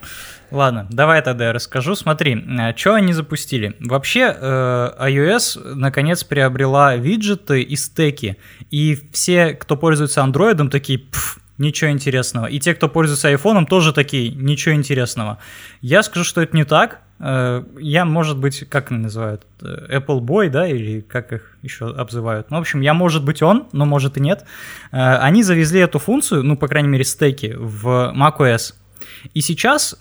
Ладно, давай тогда я расскажу. Смотри, э, что они запустили. Вообще, э, iOS наконец приобрела виджеты и стеки. И все, кто пользуется Android, такие, ничего интересного. И те, кто пользуется айфоном, тоже такие, ничего интересного. Я скажу, что это не так. Э, я, может быть, как называют, э, Apple Boy, да, или как их еще обзывают. Ну, в общем, я, может быть, он, но может и нет. Э, они завезли эту функцию, ну, по крайней мере, стеки в macOS. И сейчас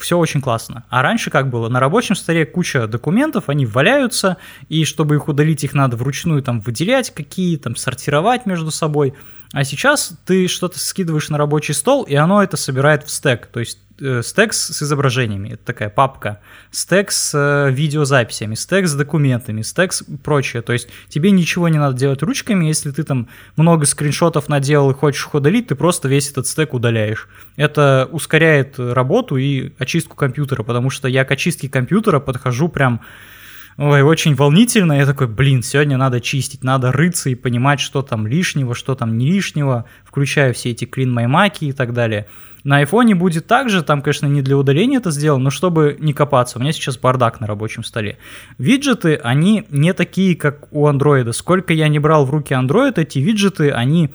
все очень классно. А раньше как было? На рабочем столе куча документов, они валяются, и чтобы их удалить, их надо вручную там выделять какие, там сортировать между собой. А сейчас ты что-то скидываешь на рабочий стол, и оно это собирает в стек. То есть э, стек с изображениями, это такая папка, стек с э, видеозаписями, стек с документами, стек с прочее. То есть тебе ничего не надо делать ручками, если ты там много скриншотов наделал и хочешь их удалить, ты просто весь этот стек удаляешь. Это ускоряет работу и очистку компьютера, потому что я к очистке компьютера подхожу прям Ой, очень волнительно. Я такой, блин, сегодня надо чистить, надо рыться и понимать, что там лишнего, что там не лишнего, включая все эти Mac и так далее. На айфоне будет так же, там, конечно, не для удаления это сделано, но чтобы не копаться. У меня сейчас бардак на рабочем столе. Виджеты, они не такие, как у андроида. Сколько я не брал в руки андроид, эти виджеты, они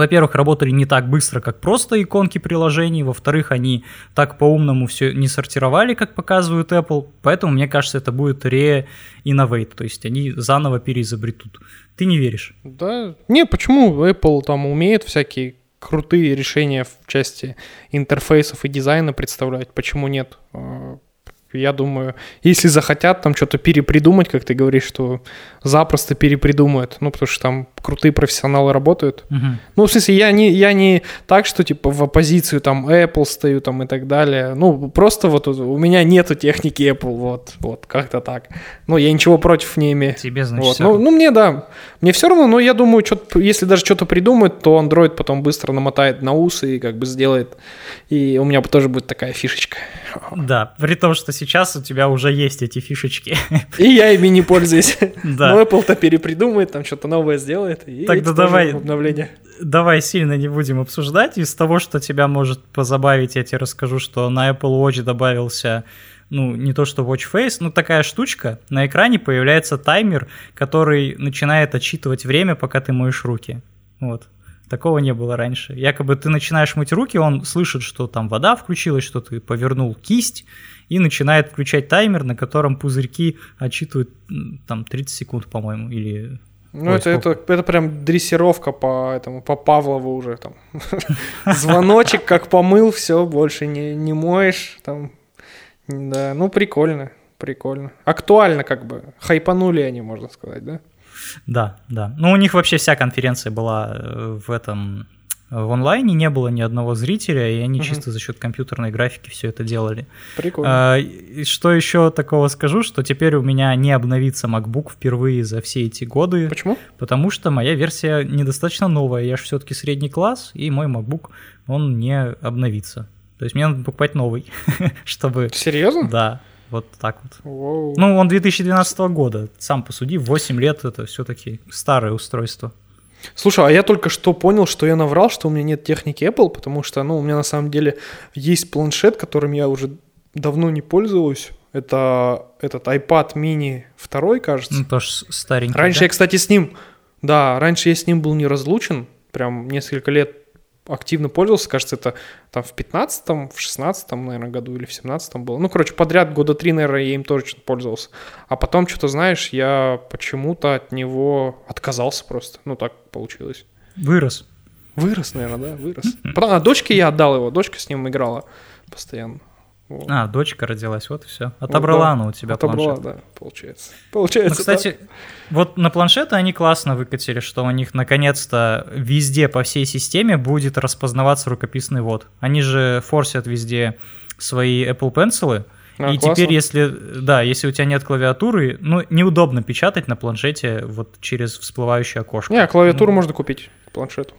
во-первых, работали не так быстро, как просто иконки приложений, во-вторых, они так по-умному все не сортировали, как показывают Apple, поэтому, мне кажется, это будет re-innovate, то есть они заново переизобретут. Ты не веришь? Да, не, почему Apple там умеет всякие крутые решения в части интерфейсов и дизайна представлять, почему нет? А, я думаю, если захотят там что-то перепридумать, как ты говоришь, что запросто перепридумают. Ну, потому что там крутые профессионалы работают. Угу. Ну, в смысле, я не, я не так, что типа в оппозицию там Apple стою там и так далее. Ну, просто вот у меня нету техники Apple, вот, вот, как-то так. Ну, я ничего против не имею. Тебе, значит, вот. ну, ну, мне да. Мне все равно, но я думаю, что если даже что-то придумают, то Android потом быстро намотает на усы и как бы сделает. И у меня тоже будет такая фишечка. Да, при том, что сейчас у тебя уже есть эти фишечки. И я ими не пользуюсь. Да. Но Apple-то перепридумает, там что-то новое сделает. И Тогда давай, обновление. давай сильно не будем обсуждать. Из того, что тебя может позабавить, я тебе расскажу, что на Apple Watch добавился ну, не то что Watch Face, но такая штучка, на экране появляется таймер, который начинает отчитывать время, пока ты моешь руки. Вот. Такого не было раньше. Якобы ты начинаешь мыть руки, он слышит, что там вода включилась, что ты повернул кисть, и начинает включать таймер, на котором пузырьки отчитывают там 30 секунд, по-моему, или... Ну, Ой, это, это, это прям дрессировка по этому, по Павлову уже там. Звоночек как помыл, все, больше не, не моешь. Там. Да, ну прикольно, прикольно. Актуально как бы. Хайпанули они, можно сказать, да? Да, да. Ну, у них вообще вся конференция была э, в этом В онлайне не было ни одного зрителя, и они чисто за счет компьютерной графики все это делали. Прикольно. А, и что еще такого скажу, что теперь у меня не обновится MacBook впервые за все эти годы. Почему? Потому что моя версия недостаточно новая. Я же все-таки средний класс, и мой MacBook, он не обновится. То есть мне надо покупать новый, чтобы... Серьезно? Да, вот так вот. Воу. Ну, он 2012 года, сам посуди, 8 лет это все-таки старое устройство. Слушай, а я только что понял, что я наврал, что у меня нет техники Apple, потому что, ну, у меня на самом деле есть планшет, которым я уже давно не пользуюсь. Это этот iPad mini 2, кажется. Ну, тоже старенький. Раньше да? я, кстати, с ним, да, раньше я с ним был не разлучен, прям несколько лет активно пользовался, кажется, это там в 15-м, в 16-м, наверное, году или в 17-м было. Ну, короче, подряд года три, наверное, я им тоже что-то пользовался. А потом, что-то, знаешь, я почему-то от него отказался просто. Ну, так получилось. Вырос. Вырос, наверное, да, вырос. Потом, а дочке я отдал его, дочка с ним играла постоянно. Вот. А, дочка родилась, вот и все. Отобрала да. она у тебя Отобрала, планшет. да, получается. Получается, Ну, кстати, вот на планшеты они классно выкатили, что у них наконец-то везде по всей системе будет распознаваться рукописный ввод. Они же форсят везде свои Apple Pencil. А, и классно. теперь, если, да, если у тебя нет клавиатуры, ну, неудобно печатать на планшете вот через всплывающее окошко. Не, а клавиатуру Ну, можно купить к планшету.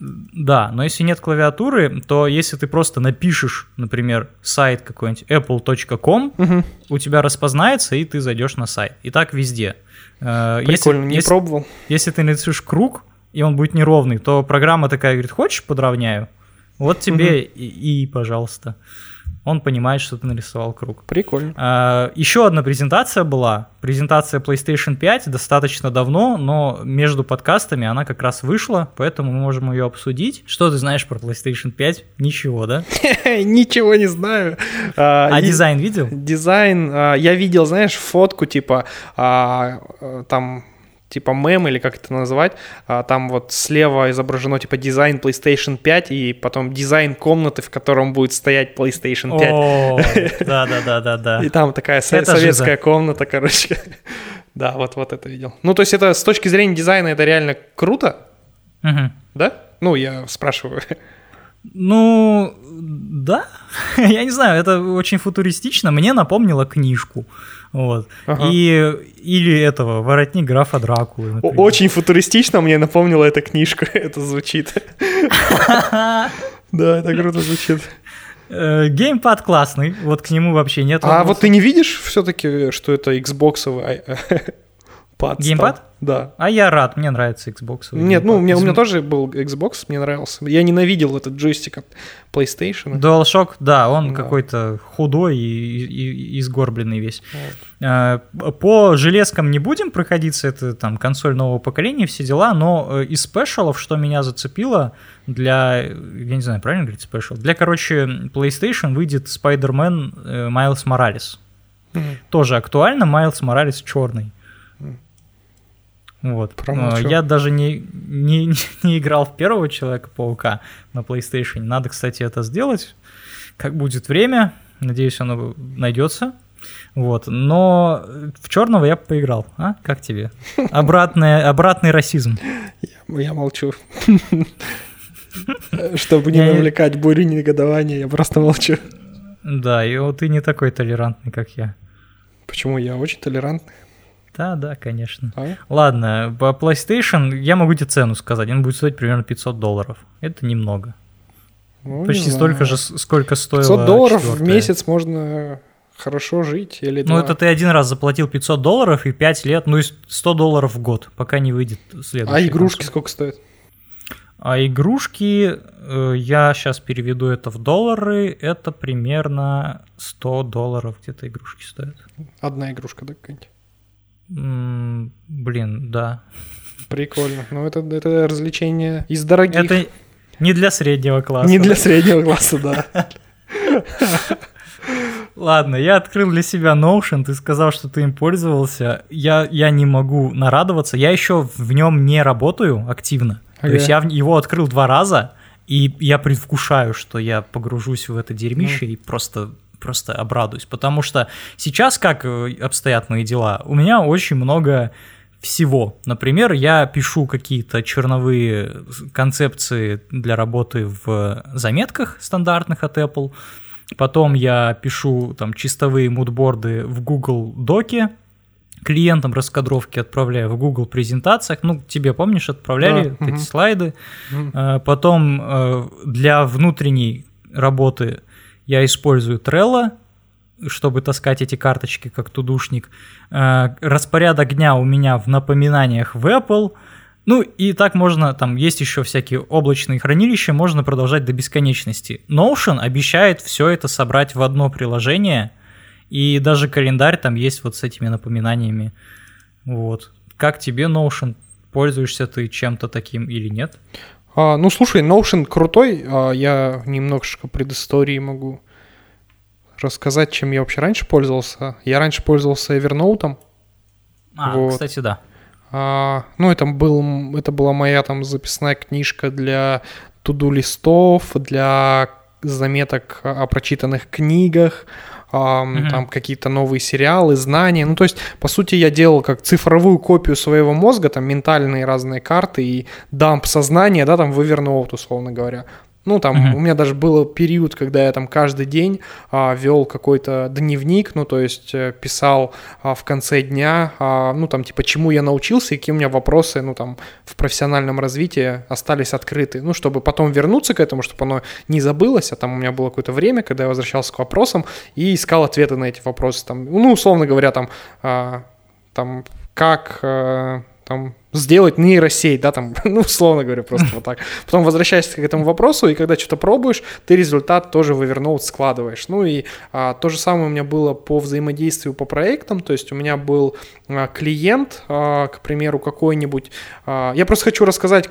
Да, но если нет клавиатуры, то если ты просто напишешь, например, сайт какой-нибудь apple.com, Мгм. у тебя распознается, и ты зайдешь на сайт. И так везде. Э, если- Прикольно, не если, пробовал. если ты нарисуешь круг, и он будет неровный, то программа такая говорит, хочешь, подровняю? Вот тебе и, и, пожалуйста. Он понимает, что ты нарисовал круг. Прикольно. А, Еще одна презентация была. Презентация PlayStation 5 достаточно давно, но между подкастами она как раз вышла, поэтому мы можем ее обсудить. Что ты знаешь про PlayStation 5? Ничего, да? Ничего не знаю. А и- дизайн видел? Дизайн, а, я видел, знаешь, фотку типа а, э, там типа мем или как это назвать, а, там вот слева изображено типа дизайн PlayStation 5 и потом дизайн комнаты, в котором будет стоять PlayStation 5. О, да-да-да-да-да. И там такая советская комната, короче. Да, вот, вот это видел. Ну, то есть это с точки зрения дизайна это реально круто, да? Ну, я спрашиваю. Ну, да. Я не знаю, это очень футуристично. Мне напомнило книжку. Вот. Ага. И, или этого, воротник графа Дракулы. Например. Очень футуристично мне напомнила эта книжка, это звучит. Да, это круто звучит. Э, Геймпад классный, вот к нему вообще нет А вот ты не видишь все-таки, что это Xbox пад? стал? Геймпад? Да. А я рад, мне нравится Xbox. Нет, ну у меня, у меня тоже был Xbox, мне нравился. Я ненавидел этот джойстик от PlayStation. DualShock, да, он Да. какой-то худой и, и- и сгорбленный весь. Э, По железкам не будем проходиться, это там консоль нового поколения, все дела, но э, из спешалов, что меня зацепило для, я не знаю, правильно говорить спешал, для, короче, PlayStation выйдет Spider-Man э, Майлз Моралес. Мгм. Тоже актуально, Майлз Моралес черный. Вот. Промолчу. Я даже не, не, не играл в первого Человека-паука на PlayStation. Надо, кстати, это сделать, как будет время. Надеюсь, оно найдется. Вот. Но в черного я поиграл. А? Как тебе? Обратный, обратный расизм. Я, я молчу. Чтобы не- навлекать бурю негодования, я просто молчу. Да, и вот ты не такой толерантный, как я. Почему я очень толерантный? Да, да, конечно. А? Ладно, по PlayStation я могу тебе цену сказать. Он будет стоить примерно 500 долларов. Это немного. Ну, не Почти знаю. столько же, сколько стоило 500 долларов в четвёртая. месяц можно хорошо жить или Ну, два. это ты один раз заплатил 500 долларов и 5 лет, ну, и 100 долларов в год, пока не выйдет следующий. А игрушки сколько стоят? А игрушки, э, я сейчас переведу это в доллары, это примерно 100 долларов где-то игрушки стоят. Одна игрушка, да, какая-нибудь? М, блин, да. Прикольно. Ну, это, это развлечение из дорогих. Это не для среднего класса. Не для среднего класса, да. Ладно, я открыл для себя Notion, ты сказал, что ты им пользовался. Я, я не могу нарадоваться. Я еще в нем не работаю активно. То Ага. есть я его открыл два раза, и я предвкушаю, что я погружусь в это дерьмище и просто просто обрадуюсь. Потому что сейчас как э, обстоят мои дела? У меня очень много всего. Например, я пишу какие-то черновые концепции для работы в заметках стандартных от Apple. Потом я пишу там чистовые мудборды в Google Доке, клиентам раскадровки отправляю в Google презентациях. Ну, тебе, помнишь, отправляли да, эти угу. слайды. Угу. Потом э, для внутренней работы я использую Trello, чтобы таскать эти карточки как тудушник. Э, распорядок дня у меня в напоминаниях в Apple. Ну и так можно, там есть еще всякие облачные хранилища, можно продолжать до бесконечности. Notion обещает все это собрать в одно приложение, и даже календарь там есть вот с этими напоминаниями. Вот. Как тебе Notion? Пользуешься ты чем-то таким или нет? А, ну, слушай, Notion крутой. А, я немножко предыстории могу рассказать, чем я вообще раньше пользовался. Я раньше пользовался Evernote. А, вот. кстати, да. А, ну, это, был, это была моя там записная книжка для туду листов, для заметок о прочитанных книгах, mm-hmm. там какие-то новые сериалы, знания. Ну, то есть, по сути, я делал как цифровую копию своего мозга, там ментальные разные карты и дамп сознания, да, там в Evernote, условно говоря. Ну, там, uh-huh. у меня даже был период, когда я там каждый день а, вел какой-то дневник, ну, то есть э, писал а, в конце дня, а, ну, там, типа, чему я научился и какие у меня вопросы, ну, там, в профессиональном развитии остались открыты, ну, чтобы потом вернуться к этому, чтобы оно не забылось, а там у меня было какое-то время, когда я возвращался к вопросам и искал ответы на эти вопросы, там, ну, условно говоря, там, а, там, как... А, там, сделать нейросеть, да, там, ну, условно говоря, просто вот так. Потом возвращаешься к этому вопросу, и когда что-то пробуешь, ты результат тоже в Evernote складываешь. Ну и а, то же самое у меня было по взаимодействию по проектам, то есть у меня был а, клиент, а, к примеру, какой-нибудь... А, я просто хочу рассказать,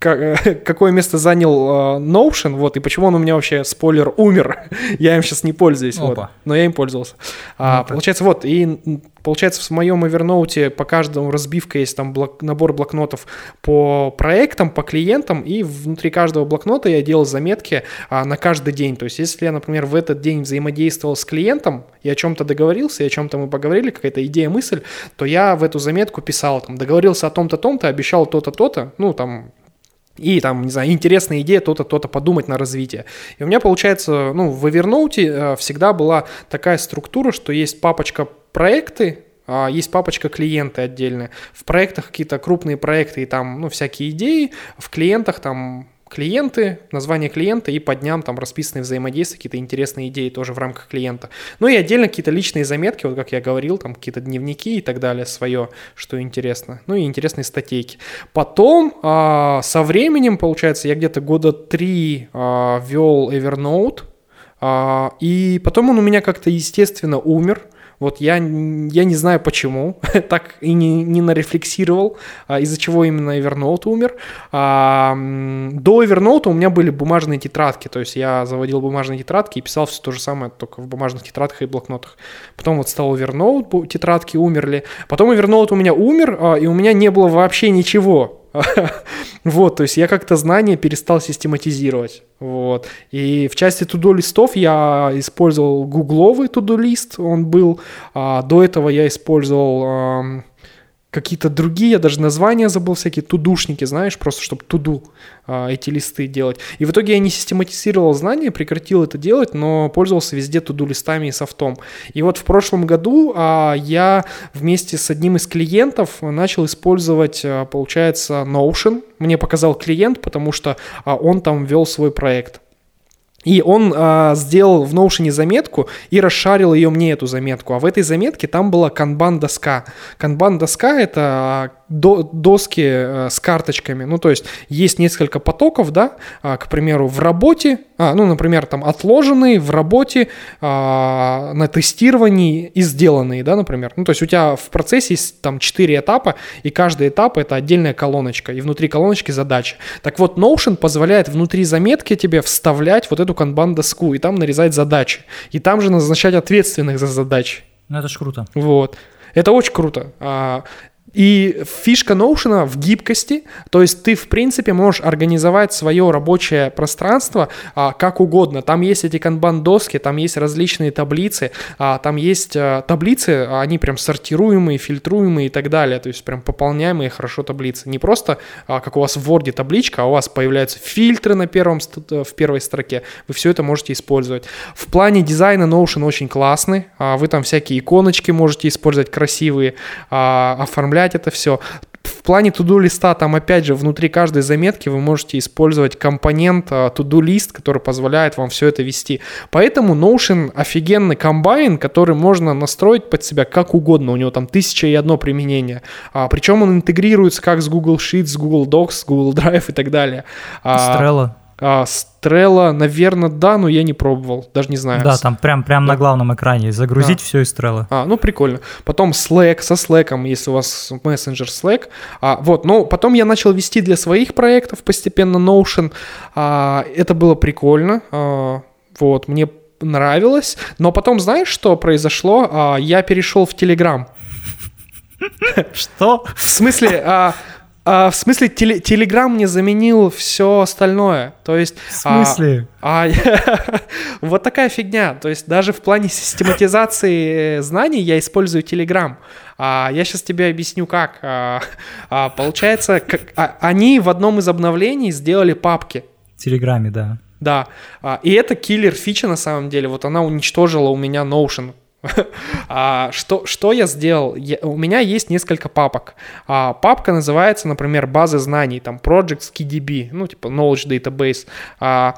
какое место занял uh, Notion, вот, и почему он у меня вообще, спойлер, умер. я им сейчас не пользуюсь, вот, но я им пользовался. А, получается, вот, и получается в моем Evernote по каждому разбивка есть там блок, набор блокнотов по проектам, по клиентам, и внутри каждого блокнота я делал заметки а, на каждый день. То есть, если я, например, в этот день взаимодействовал с клиентом, и о чем-то договорился, и о чем-то мы поговорили, какая-то идея, мысль, то я в эту заметку писал, там, договорился о том-то, том-то, обещал то-то, то-то, ну, там, и там, не знаю, интересная идея, то-то, то-то подумать на развитие. И у меня получается, ну, в Evernote э, всегда была такая структура, что есть папочка проекты, а, есть папочка клиенты отдельная. В проектах какие-то крупные проекты и там, ну, всякие идеи, в клиентах там клиенты, название клиента и по дням там расписанные взаимодействия, какие-то интересные идеи тоже в рамках клиента. Ну и отдельно какие-то личные заметки, вот как я говорил, там какие-то дневники и так далее, свое, что интересно. Ну и интересные статейки. Потом а, со временем, получается, я где-то года три а, вел Evernote, а, и потом он у меня как-то естественно умер. Вот я, я не знаю почему, так и не, не нарефлексировал, а, из-за чего именно Evernote умер. А, до Evernote у меня были бумажные тетрадки, то есть я заводил бумажные тетрадки и писал все то же самое, только в бумажных тетрадках и блокнотах. Потом вот стал Evernote, тетрадки умерли. Потом Evernote у меня умер, а, и у меня не было вообще ничего. Вот, то есть я как-то знания перестал систематизировать. Вот. И в части тудо листов я использовал гугловый тудо лист, он был. А до этого я использовал какие-то другие, я даже названия забыл, всякие тудушники, знаешь, просто чтобы туду а, эти листы делать. И в итоге я не систематизировал знания, прекратил это делать, но пользовался везде туду листами и софтом. И вот в прошлом году а, я вместе с одним из клиентов начал использовать, а, получается, Notion. Мне показал клиент, потому что он там вел свой проект. И он а, сделал в Notion заметку и расшарил ее мне, эту заметку. А в этой заметке там была канбан-доска. Канбан-доска — это а, доски э, с карточками. Ну, то есть есть несколько потоков, да, а, к примеру, в работе, а, ну, например, там отложенные в работе, а, на тестировании и сделанные, да, например. Ну, то есть у тебя в процессе есть там 4 этапа, и каждый этап это отдельная колоночка, и внутри колоночки задача. Так вот, Notion позволяет внутри заметки тебе вставлять вот эту канбан-доску, и там нарезать задачи, и там же назначать ответственных за задачи. Ну, это ж круто. Вот. Это очень круто. И фишка Notion в гибкости, то есть ты, в принципе, можешь организовать свое рабочее пространство а, как угодно. Там есть эти канбан-доски, там есть различные таблицы, а, там есть а, таблицы, они прям сортируемые, фильтруемые и так далее, то есть прям пополняемые хорошо таблицы. Не просто, а, как у вас в Word табличка, а у вас появляются фильтры на первом, в первой строке. Вы все это можете использовать. В плане дизайна Notion очень классный. А, вы там всякие иконочки можете использовать красивые, а, оформлять это все. В плане to-do листа, там опять же внутри каждой заметки вы можете использовать компонент а, to-do лист, который позволяет вам все это вести. Поэтому Notion офигенный комбайн, который можно настроить под себя как угодно. У него там тысяча и одно применение. А, причем он интегрируется как с Google Sheets, с Google Docs, с Google Drive и так далее. Trello. А, Стрелла, наверное, да, но я не пробовал, даже не знаю. Да, там прям, прям да. на главном экране загрузить а. все из Trello. А, ну прикольно. Потом Slack, со Slack, если у вас мессенджер Slack. А, вот, но потом я начал вести для своих проектов постепенно Notion. А, это было прикольно. А, вот, мне нравилось. Но потом, знаешь, что произошло? А, я перешел в Telegram. Что? В смысле, а, а, в смысле, теле, Телеграм мне заменил все остальное. То есть... В смысле? А, а, вот такая фигня. То есть даже в плане систематизации знаний я использую Телеграм. А, я сейчас тебе объясню, как. А, а, получается, как, а, они в одном из обновлений сделали папки. В Телеграме, да. Да. А, и это киллер фича на самом деле. Вот она уничтожила у меня Notion. а, что, что я сделал? Я, у меня есть несколько папок. А, папка называется, например, базы знаний, там Projects KDB, ну, типа Knowledge Database. А,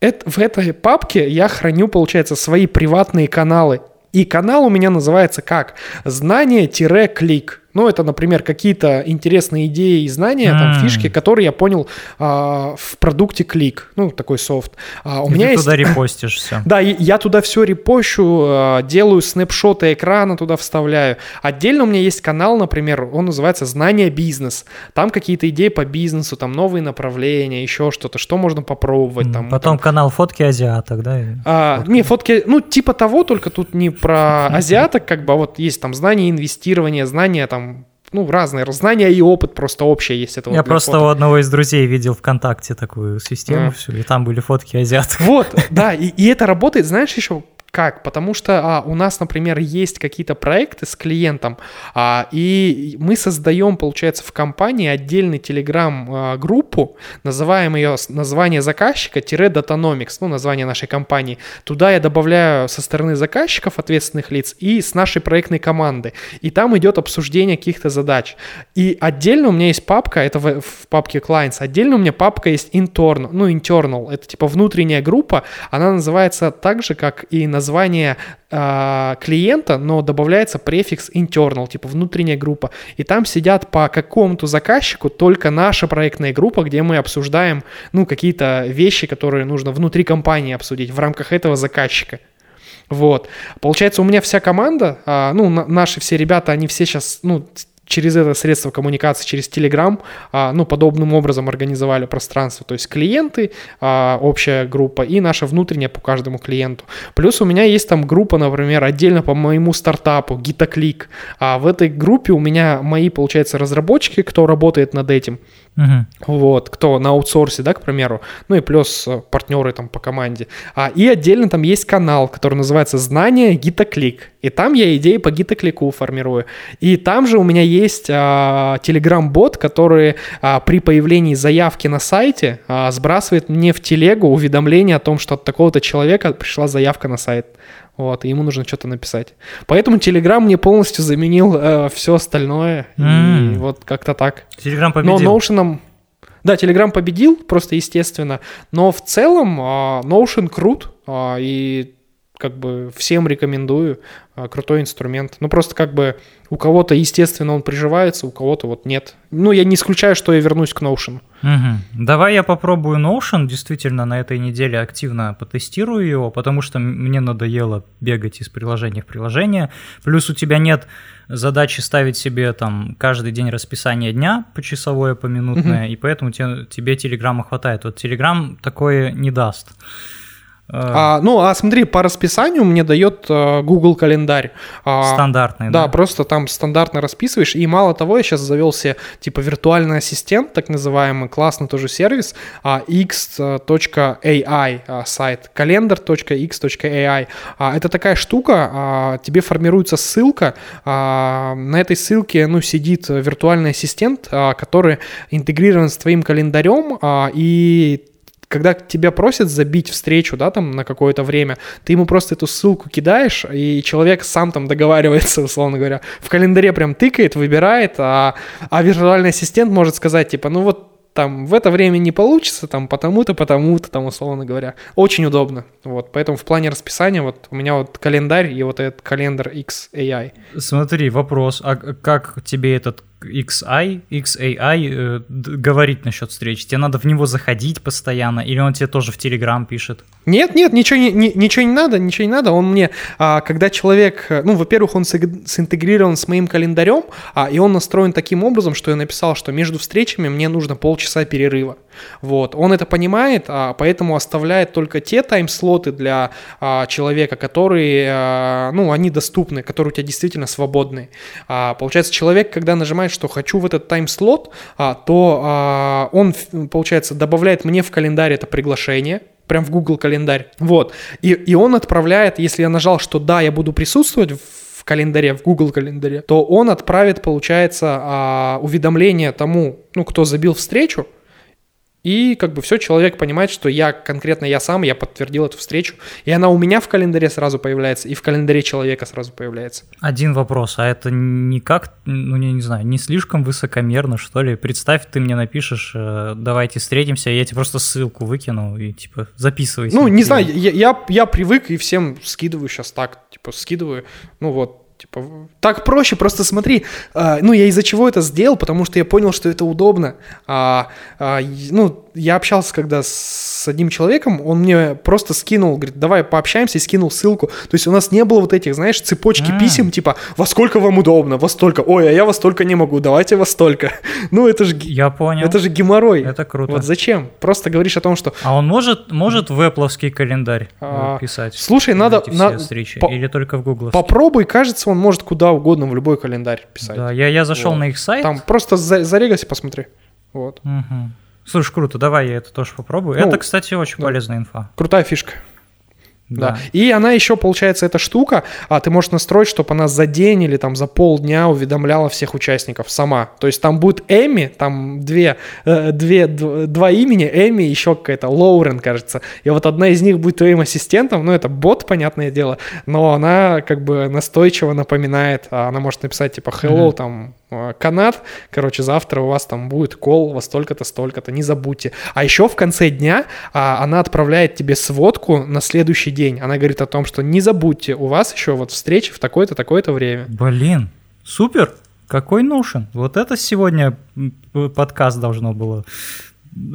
это, в этой папке я храню, получается, свои приватные каналы. И канал у меня называется как? Знание-клик. Ну, это, например, какие-то интересные идеи и знания, mm. там, фишки, которые я понял а, в продукте Клик, ну, такой софт. А, у и меня ты есть... туда репостишь все. Да, я туда все репощу, а, делаю снапшоты экрана, туда вставляю. Отдельно у меня есть канал, например, он называется «Знания бизнес». Там какие-то идеи по бизнесу, там новые направления, еще что-то, что можно попробовать. Там, Потом там... канал «Фотки азиаток», да? А, фотки. Не, фотки, ну, типа того, только тут не про азиаток, как бы, а вот есть там знания инвестирования, знания там ну, разные знания и опыт просто общее есть. Это Я просто фото. у одного из друзей видел ВКонтакте такую систему, а. всю, и там были фотки азиатов. Вот, да, и, и это работает, знаешь, еще как? Потому что а, у нас, например, есть какие-то проекты с клиентом, а, и мы создаем, получается, в компании отдельный телеграм-группу, называем ее название заказчика-датаnomics, ну, название нашей компании. Туда я добавляю со стороны заказчиков, ответственных лиц, и с нашей проектной команды. И там идет обсуждение каких-то задач. И отдельно у меня есть папка, это в, в папке clients, отдельно у меня папка есть internal, ну, internal, это типа внутренняя группа, она называется так же, как и название название э, клиента, но добавляется префикс internal, типа внутренняя группа. И там сидят по какому-то заказчику только наша проектная группа, где мы обсуждаем, ну, какие-то вещи, которые нужно внутри компании обсудить в рамках этого заказчика. Вот. Получается, у меня вся команда, а, ну, наши все ребята, они все сейчас, ну, через это средство коммуникации, через Telegram, а, ну, подобным образом организовали пространство. То есть клиенты, а, общая группа и наша внутренняя по каждому клиенту. Плюс у меня есть там группа, например, отдельно по моему стартапу, GitaClick. А в этой группе у меня мои, получается, разработчики, кто работает над этим. Угу. Вот, кто на аутсорсе, да, к примеру, ну и плюс э, партнеры там по команде. А, и отдельно там есть канал, который называется «Знание Гитоклик». И там я идеи по гитоклику формирую. И там же у меня есть а, Telegram-бот, который а, при появлении заявки на сайте а, сбрасывает мне в телегу уведомление о том, что от такого-то человека пришла заявка на сайт. Вот, и ему нужно что-то написать. Поэтому Telegram мне полностью заменил э, все остальное. Mm. И вот как-то так. Telegram победил. Но Notion... Да, Telegram победил, просто естественно. Но в целом э, Notion крут. Э, и как бы всем рекомендую. Э, крутой инструмент. Ну, просто как бы у кого-то, естественно, он приживается, у кого-то вот нет. Ну, я не исключаю, что я вернусь к Notion. Угу. Давай я попробую Notion. Действительно, на этой неделе активно потестирую его, потому что мне надоело бегать из приложения в приложение. Плюс у тебя нет задачи ставить себе там каждый день расписание дня почасовое, поминутное, угу. и поэтому тебе, тебе Телеграма хватает. Вот Телеграм такое не даст. А, ну, а смотри, по расписанию мне дает а, Google календарь. А, Стандартный, да? Да, просто там стандартно расписываешь. И мало того, я сейчас завел себе типа виртуальный ассистент, так называемый, классный тоже сервис, а, x.ai а, сайт, calendar.x.ai. А, это такая штука, а, тебе формируется ссылка, а, на этой ссылке, ну, сидит виртуальный ассистент, а, который интегрирован с твоим календарем, а, и когда тебя просят забить встречу, да, там на какое-то время, ты ему просто эту ссылку кидаешь, и человек сам там договаривается, условно говоря, в календаре прям тыкает, выбирает, а, а виртуальный ассистент может сказать, типа, ну вот там в это время не получится, там потому-то, потому-то, там условно говоря. Очень удобно. Вот, поэтому в плане расписания вот у меня вот календарь и вот этот календарь XAI. Смотри, вопрос, а как тебе этот XI, XAI э, говорить насчет встреч? Тебе надо в него заходить постоянно, или он тебе тоже в Telegram пишет? Нет, нет, ничего не, не, ничего не надо, ничего не надо. Он мне, а, когда человек, э, ну, во-первых, он синтегрирован с моим календарем, а, и он настроен таким образом, что я написал, что между встречами мне нужно полчаса перерыва. Вот, он это понимает, а, поэтому оставляет только те тайм-слоты для а, человека, которые, а, ну, они доступны, которые у тебя действительно свободные. А, получается, человек, когда нажимает, что хочу в этот тайм-слот, то он, получается, добавляет мне в календарь это приглашение, прям в Google календарь. Вот. И, и он отправляет, если я нажал, что да, я буду присутствовать в календаре, в Google календаре, то он отправит, получается, уведомление тому, ну, кто забил встречу, и как бы все, человек понимает, что я, конкретно я сам, я подтвердил эту встречу, и она у меня в календаре сразу появляется, и в календаре человека сразу появляется. Один вопрос, а это никак, ну не, не знаю, не слишком высокомерно, что ли? Представь, ты мне напишешь, э, давайте встретимся, я тебе просто ссылку выкину и типа записывайся. Ну, не знаю, я, я, я привык и всем скидываю сейчас так, типа скидываю, ну вот, Типа, так проще, просто смотри. А, ну, я из-за чего это сделал, потому что я понял, что это удобно. А, а, ну, я общался когда с одним человеком, он мне просто скинул, говорит, давай пообщаемся, и скинул ссылку. То есть у нас не было вот этих, знаешь, цепочки а. писем, типа, во сколько вам удобно, во столько, ой, а я во столько не могу, давайте во столько. Ну, это же... Я понял. Это же геморрой. Это круто. Вот зачем? Просто говоришь о том, что... А он может, может в Apple календарь а, писать? Слушай, надо... на... встречи, по... Или только в Google? Попробуй, кажется, он может куда угодно в любой календарь писать. Да, я, я зашел вот. на их сайт. Там просто за, зарегайся, посмотри. Вот. Угу. Слушай, круто, давай я это тоже попробую. Ну, это, кстати, очень да. полезная инфа. Крутая фишка. Да. да. И она еще, получается, эта штука, а ты можешь настроить, чтобы она за день или там за полдня уведомляла всех участников сама. То есть там будет Эми, там две, э, две, два имени, Эми, еще какая-то Лоурен, кажется. И вот одна из них будет твоим ассистентом, ну это бот, понятное дело, но она как бы настойчиво напоминает, а она может написать типа hello, mm-hmm. там канат, короче, завтра у вас там будет кол во столько-то, столько-то, не забудьте. А еще в конце дня а, она отправляет тебе сводку на следующий день. Она говорит о том, что не забудьте, у вас еще вот встреча в такое-то, такое-то время. Блин, супер! Какой нужен? Вот это сегодня подкаст должно было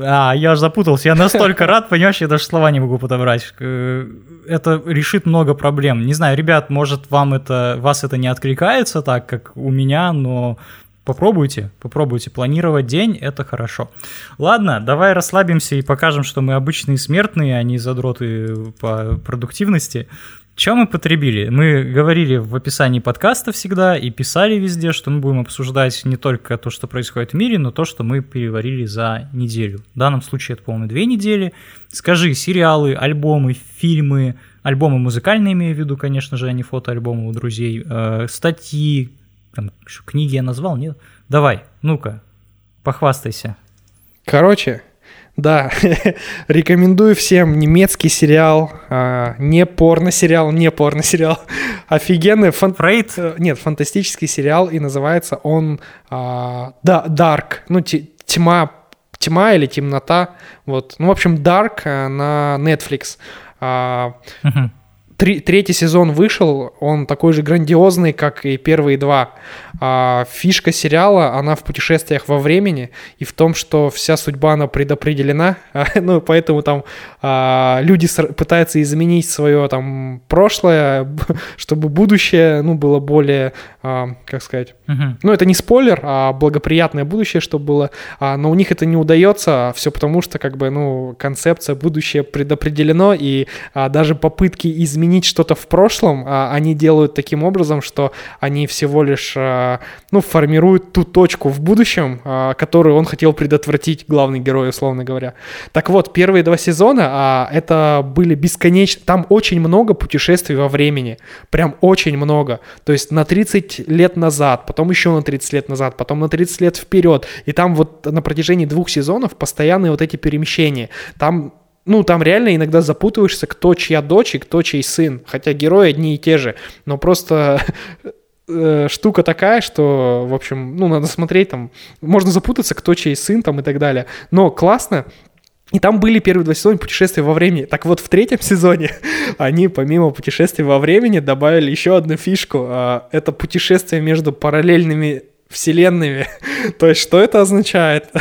а, я же запутался, я настолько рад, понимаешь, я даже слова не могу подобрать. Э, это решит много проблем. Не знаю, ребят, может, вам это, вас это не откликается так, как у меня, но попробуйте, попробуйте. Планировать день – это хорошо. Ладно, давай расслабимся и покажем, что мы обычные смертные, а не задроты по продуктивности. Чем мы потребили? Мы говорили в описании подкаста всегда и писали везде, что мы будем обсуждать не только то, что происходит в мире, но то, что мы переварили за неделю. В данном случае это, по-моему, две недели. Скажи, сериалы, альбомы, фильмы, альбомы музыкальные имею в виду, конечно же, а не фотоальбомы у друзей, э, статьи, там, книги я назвал, нет? Давай, ну-ка, похвастайся. Короче, да, рекомендую всем немецкий сериал, а, не порно-сериал, не порно-сериал, офигенный. Фан... Фрейд? Э, нет, фантастический сериал, и называется он а, да, Dark, ну, тьма, тьма или темнота, вот. Ну, в общем, Dark э, на Netflix. А, три, третий сезон вышел, он такой же грандиозный, как и первые два. А, фишка сериала, она в путешествиях во времени и в том, что вся судьба, она предопределена, ну, поэтому там а, люди пытаются изменить свое там прошлое, чтобы будущее, ну, было более, а, как сказать, uh-huh. ну, это не спойлер, а благоприятное будущее, чтобы было, а, но у них это не удается, все потому что, как бы, ну, концепция будущее предопределено, и а, даже попытки изменить что-то в прошлом, а, они делают таким образом, что они всего лишь, а, ну, формируют ту точку в будущем, а, которую он хотел предотвратить, главный герой, условно говоря. Так вот, первые два сезона, а, это были бесконечно, там очень много путешествий во времени, прям очень много, то есть на 30 лет назад, потом еще на 30 лет назад, потом на 30 лет вперед, и там вот на протяжении двух сезонов постоянные вот эти перемещения, там ну, там реально иногда запутываешься, кто чья дочь и кто чей сын. Хотя герои одни и те же. Но просто э, штука такая, что, в общем, ну, надо смотреть там. Можно запутаться, кто чей сын там и так далее. Но классно, и там были первые два сезона путешествия во времени. Так вот, в третьем сезоне они помимо путешествий во времени добавили еще одну фишку. А, это путешествие между параллельными вселенными. То есть, что это означает?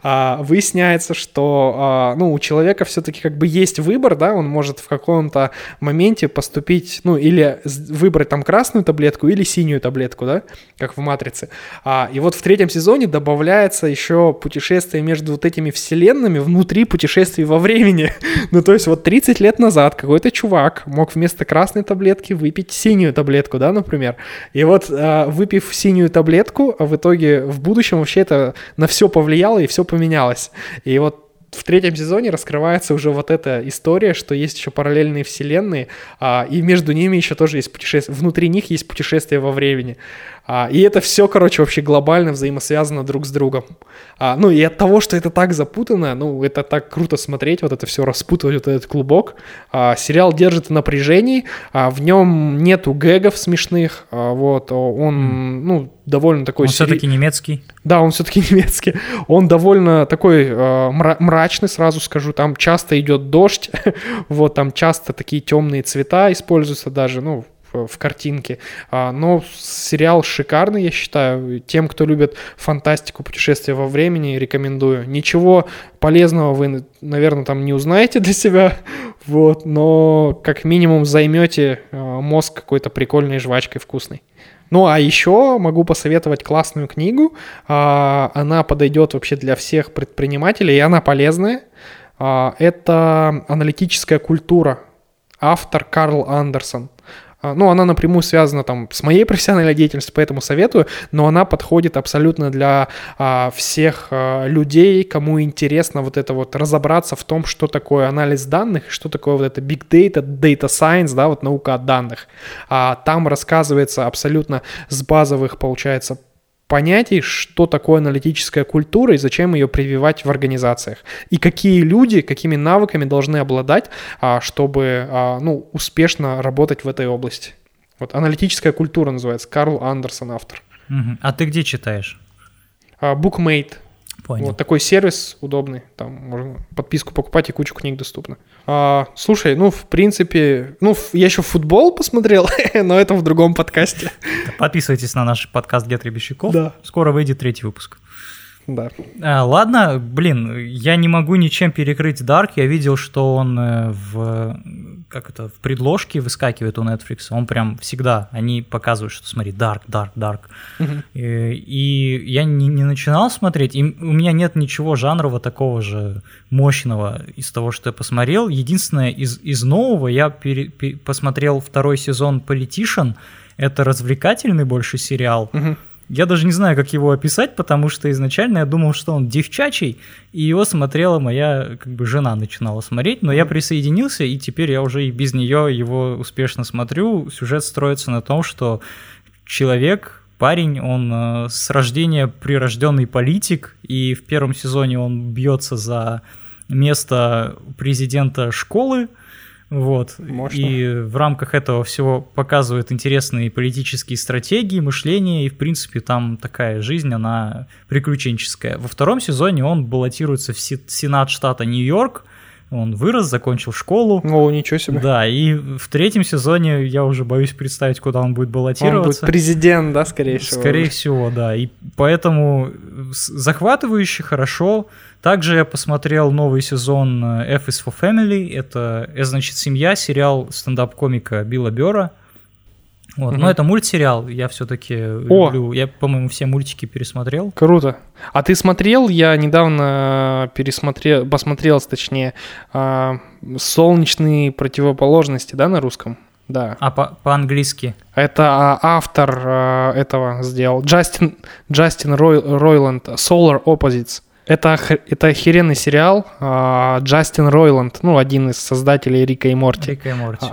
А, выясняется, что а, ну, у человека все-таки как бы есть выбор, да, он может в каком-то моменте поступить, ну, или выбрать там красную таблетку или синюю таблетку, да, как в «Матрице». А, и вот в третьем сезоне добавляется еще путешествие между вот этими вселенными внутри путешествий во времени. ну, то есть, вот 30 лет назад какой-то чувак мог вместо красной таблетки выпить синюю таблетку, да, например. И вот, а, выпив синюю таблетку, а в итоге в будущем вообще это на все повлияло и все поменялось. И вот в третьем сезоне раскрывается уже вот эта история, что есть еще параллельные вселенные, а, и между ними еще тоже есть путешествие, внутри них есть путешествие во времени. А, и это все, короче, вообще глобально взаимосвязано друг с другом. А, ну и от того, что это так запутано, ну это так круто смотреть, вот это все распутывать, вот этот клубок. А, сериал держит в напряжении, а, в нем нету гэгов смешных, а, вот, он, ну, довольно такой... Он сери... все-таки немецкий. Да, он все-таки немецкий. Он довольно такой э, мрачный, сразу скажу. Там часто идет дождь, вот, там часто такие темные цвета используются даже, ну, в картинке. А, но сериал шикарный, я считаю. Тем, кто любит фантастику, путешествия во времени, рекомендую. Ничего полезного вы, наверное, там не узнаете для себя, вот, но как минимум займете а, мозг какой-то прикольной жвачкой вкусной. Ну, а еще могу посоветовать классную книгу. А, она подойдет вообще для всех предпринимателей, и она полезная. Это «Аналитическая культура». Автор Карл Андерсон. А, ну, она напрямую связана там с моей профессиональной деятельностью, поэтому советую, но она подходит абсолютно для а, всех а, людей, кому интересно вот это вот разобраться в том, что такое анализ данных, что такое вот это big data, data science, да, вот наука о данных. А, там рассказывается абсолютно с базовых, получается, понятий, что такое аналитическая культура и зачем ее прививать в организациях. И какие люди, какими навыками должны обладать, а, чтобы а, ну, успешно работать в этой области. Вот аналитическая культура называется. Карл Андерсон автор. А ты где читаешь? Bookmate Понял. Вот такой сервис удобный, там можно подписку покупать и кучу книг доступно. А, слушай, ну, в принципе, ну, я еще футбол посмотрел, но это в другом подкасте. Подписывайтесь на наш подкаст «Гет Рябищиков». Да. Скоро выйдет третий выпуск. Да. А, ладно, блин, я не могу ничем перекрыть Dark. Я видел, что он э, в как это в предложке выскакивает у Netflix. Он прям всегда они показывают, что смотри Dark, Dark, Dark. Uh-huh. И, и я не, не начинал смотреть. И у меня нет ничего жанрового такого же мощного из того, что я посмотрел. Единственное из из нового я пере, пере, посмотрел второй сезон Politician. Это развлекательный больше сериал. Uh-huh я даже не знаю, как его описать, потому что изначально я думал, что он девчачий, и его смотрела моя как бы жена начинала смотреть, но я присоединился, и теперь я уже и без нее его успешно смотрю. Сюжет строится на том, что человек, парень, он э, с рождения прирожденный политик, и в первом сезоне он бьется за место президента школы, вот. Мощно. И в рамках этого всего показывают интересные политические стратегии, мышление, и, в принципе, там такая жизнь, она приключенческая. Во втором сезоне он баллотируется в Сенат штата Нью-Йорк, Он вырос, закончил школу. О, ничего себе. Да, и в третьем сезоне я уже боюсь представить, куда он будет баллотироваться. Он будет президент, да, скорее всего. Скорее всего, да. И поэтому захватывающе, хорошо. Также я посмотрел новый сезон э, F is for Family. Это, это значит, семья, сериал стендап-комика Билла Бера. Вот. Угу. Но это мультсериал, я все-таки люблю. Я, по-моему, все мультики пересмотрел. Круто. А ты смотрел? Я недавно пересмотрел, посмотрел, точнее, а, солнечные противоположности, да, на русском? Да. А по- по-английски? Это а, автор а, этого сделал. Джастин, Джастин Рой, Ройланд, Solar Opposites. Это, это охеренный сериал. Джастин Ройланд, ну, один из создателей Рика и Морти. Рика и Морти.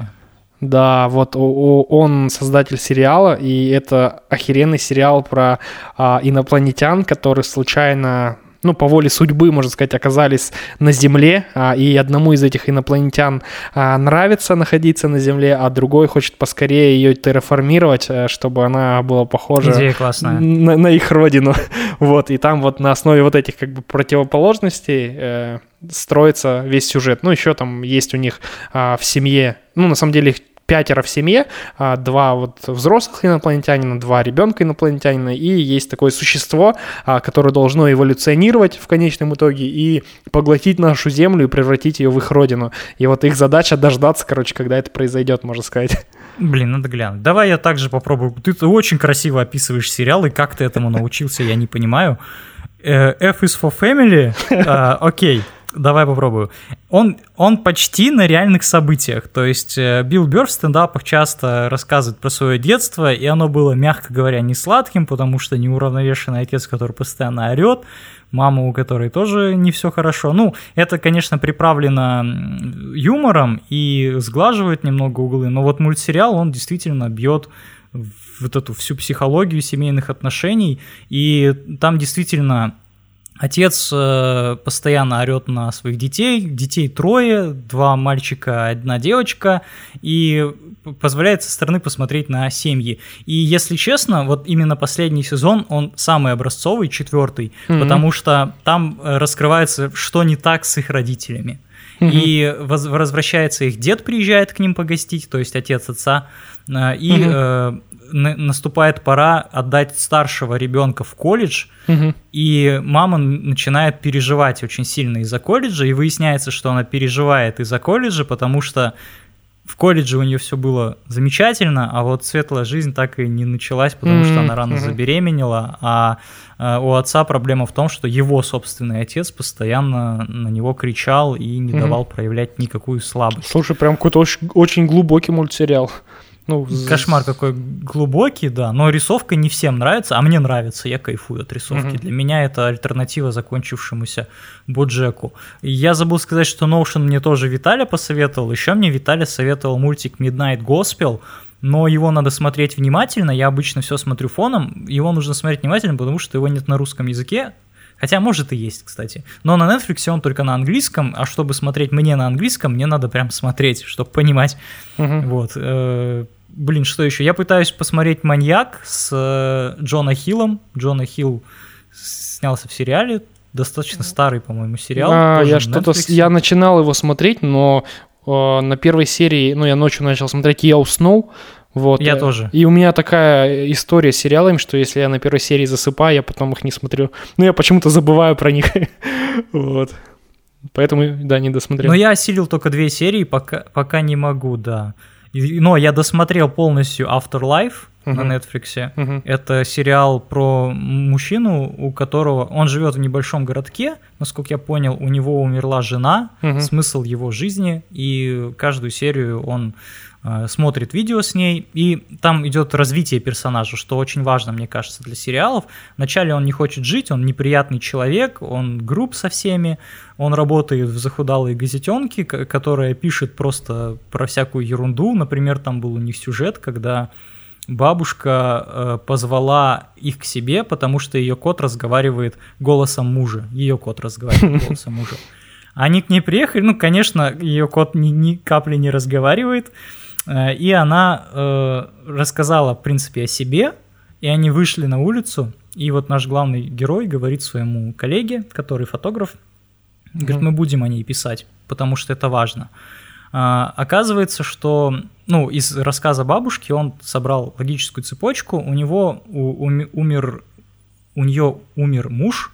Да, вот он создатель сериала, и это охеренный сериал про а, инопланетян, которые случайно ну, по воле судьбы, можно сказать, оказались на Земле, а, и одному из этих инопланетян а, нравится находиться на Земле, а другой хочет поскорее ее терраформировать, а, чтобы она была похожа На, на их родину. Вот, и там вот на основе вот этих как бы противоположностей э, строится весь сюжет. Ну, еще там есть у них а, в семье, ну, на самом деле их пятеро в семье, а, два вот взрослых инопланетянина, два ребенка инопланетянина, и есть такое существо, а, которое должно эволюционировать в конечном итоге и поглотить нашу Землю и превратить ее в их родину. И вот их задача дождаться, короче, когда это произойдет, можно сказать. Блин, надо глянуть. Давай я также попробую. Ты, очень красиво описываешь сериал, и как ты этому научился, я не понимаю. Э, F is for family? А, окей. Uh, okay. Давай попробую. Он, он почти на реальных событиях. То есть э, Билл Бёрр в стендапах часто рассказывает про свое детство, и оно было, мягко говоря, не сладким, потому что неуравновешенный отец, который постоянно орет, мама, у которой тоже не все хорошо. Ну, это, конечно, приправлено юмором и сглаживает немного углы, но вот мультсериал, он действительно бьет вот эту всю психологию семейных отношений, и там действительно Отец э, постоянно орет на своих детей, детей трое, два мальчика, одна девочка, и позволяет со стороны посмотреть на семьи. И если честно, вот именно последний сезон, он самый образцовый, четвертый, mm-hmm. потому что там э, раскрывается, что не так с их родителями. Mm-hmm. И воз- возвращается их дед, приезжает к ним погостить, то есть отец отца, э, и mm-hmm наступает пора отдать старшего ребенка в колледж, угу. и мама начинает переживать очень сильно из-за колледжа, и выясняется, что она переживает из-за колледжа, потому что в колледже у нее все было замечательно, а вот светлая жизнь так и не началась, потому mm-hmm. что она рано mm-hmm. забеременела, а, а у отца проблема в том, что его собственный отец постоянно на него кричал и не mm-hmm. давал проявлять никакую слабость. Слушай, прям какой-то очень, очень глубокий мультсериал. Ну, Кошмар какой глубокий, да, но рисовка не всем нравится, а мне нравится, я кайфую от рисовки. Угу. Для меня это альтернатива закончившемуся Боджеку. Я забыл сказать, что Notion мне тоже Виталя посоветовал, еще мне Виталя советовал мультик Midnight Gospel, но его надо смотреть внимательно, я обычно все смотрю фоном, его нужно смотреть внимательно, потому что его нет на русском языке, Хотя, может, и есть, кстати. Но на Netflix он только на английском, а чтобы смотреть мне на английском, мне надо прям смотреть, чтобы понимать. Угу. Вот. Э, блин, что еще? Я пытаюсь посмотреть «Маньяк» с э, Джона Хиллом. Джона Хилл снялся в сериале, достаточно старый, по-моему, сериал. А, я что-то, я начинал его смотреть, но э, на первой серии, ну, я ночью начал смотреть, я уснул, вот. Я тоже. И у меня такая история с сериалами, что если я на первой серии засыпаю, я потом их не смотрю. Ну, я почему-то забываю про них. вот. Поэтому, да, не досмотрел. Но я осилил только две серии, пока, пока не могу, да. Но я досмотрел полностью Afterlife uh-huh. на Netflix. Uh-huh. Это сериал про мужчину, у которого он живет в небольшом городке, насколько я понял, у него умерла жена, uh-huh. смысл его жизни, и каждую серию он смотрит видео с ней, и там идет развитие персонажа, что очень важно, мне кажется, для сериалов. Вначале он не хочет жить, он неприятный человек, он груб со всеми, он работает в захудалой газетенке, которая пишет просто про всякую ерунду. Например, там был у них сюжет, когда бабушка э, позвала их к себе, потому что ее кот разговаривает голосом мужа. Ее кот разговаривает голосом мужа. Они к ней приехали, ну, конечно, ее кот ни, ни капли не разговаривает, Э, и она э, рассказала, в принципе, о себе, и они вышли на улицу, и вот наш главный герой говорит своему коллеге, который фотограф, Говорит, мы будем о ней писать, потому что это важно. А, оказывается, что, ну, из рассказа бабушки он собрал логическую цепочку, у него у, умер, у нее умер муж,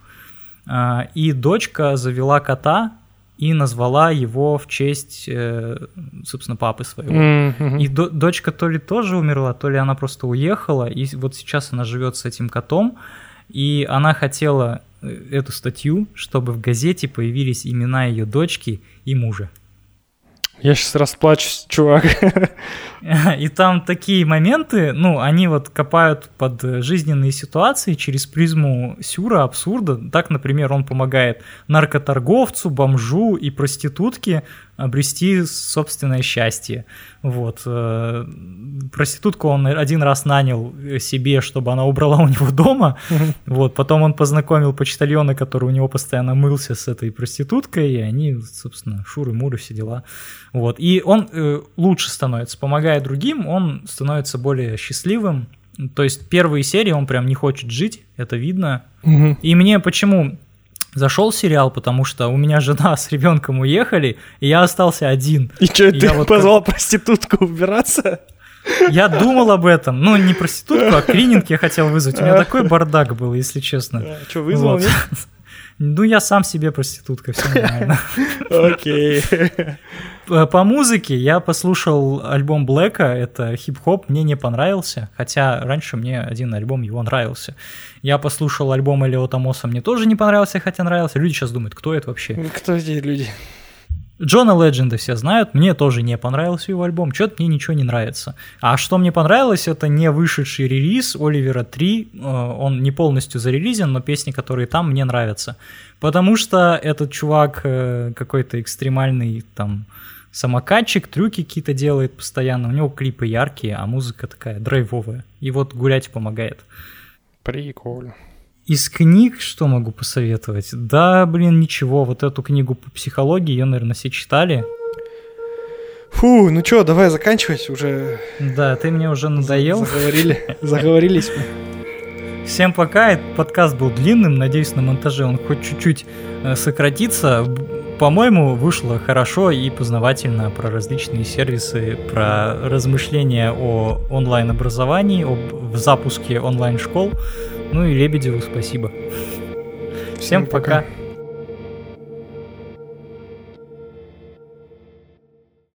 а, и дочка завела кота и назвала его в честь, э, собственно, папы своего. Mm-hmm. И до, дочка то ли тоже умерла, то ли она просто уехала, и вот сейчас она живет с этим котом, и она хотела э, эту статью, чтобы в газете появились имена ее дочки и мужа. Я сейчас расплачусь, чувак. И там такие моменты, ну, они вот копают под жизненные ситуации через призму сюра, абсурда. Так, например, он помогает наркоторговцу, бомжу и проститутке обрести собственное счастье. Вот. Э, проститутку он один раз нанял себе, чтобы она убрала у него дома. Вот. Потом он познакомил почтальона, который у него постоянно мылся с этой проституткой, и они, собственно, шуры-муры, все дела. Вот. И он э, лучше становится, помогая другим, он становится более счастливым. То есть первые серии он прям не хочет жить, это видно. Угу. И мне почему зашел сериал, потому что у меня жена с ребенком уехали, и я остался один. И что, ты вот позвал как... проститутку убираться? Я думал об этом. Ну, не проститутку, а клининг я хотел вызвать. У меня такой бардак был, если честно. А, что, вызвал, вот. Ну, я сам себе проститутка, все нормально. Окей. По музыке я послушал альбом Блэка, это хип-хоп, мне не понравился, хотя раньше мне один альбом его нравился. Я послушал альбом Элиота Мосса, мне тоже не понравился, хотя нравился. Люди сейчас думают, кто это вообще? Кто эти люди? Джона Ледженда все знают, мне тоже не понравился его альбом, что-то мне ничего не нравится. А что мне понравилось, это не вышедший релиз Оливера 3, э, он не полностью зарелизен, но песни, которые там, мне нравятся. Потому что этот чувак э, какой-то экстремальный там самокатчик, трюки какие-то делает постоянно, у него клипы яркие, а музыка такая драйвовая. И вот гулять помогает. Прикольно. Из книг что могу посоветовать? Да, блин, ничего. Вот эту книгу по психологии, ее, наверное, все читали. Фу, ну чё, давай заканчивать уже. Да, ты мне уже надоел. Заговорили, заговорились мы. Всем пока, этот подкаст был длинным, надеюсь, на монтаже он хоть чуть-чуть э, сократится. По-моему, вышло хорошо и познавательно про различные сервисы, про размышления о онлайн-образовании, об запуске онлайн-школ. Ну и Лебедеву спасибо. Всем, Всем пока. пока.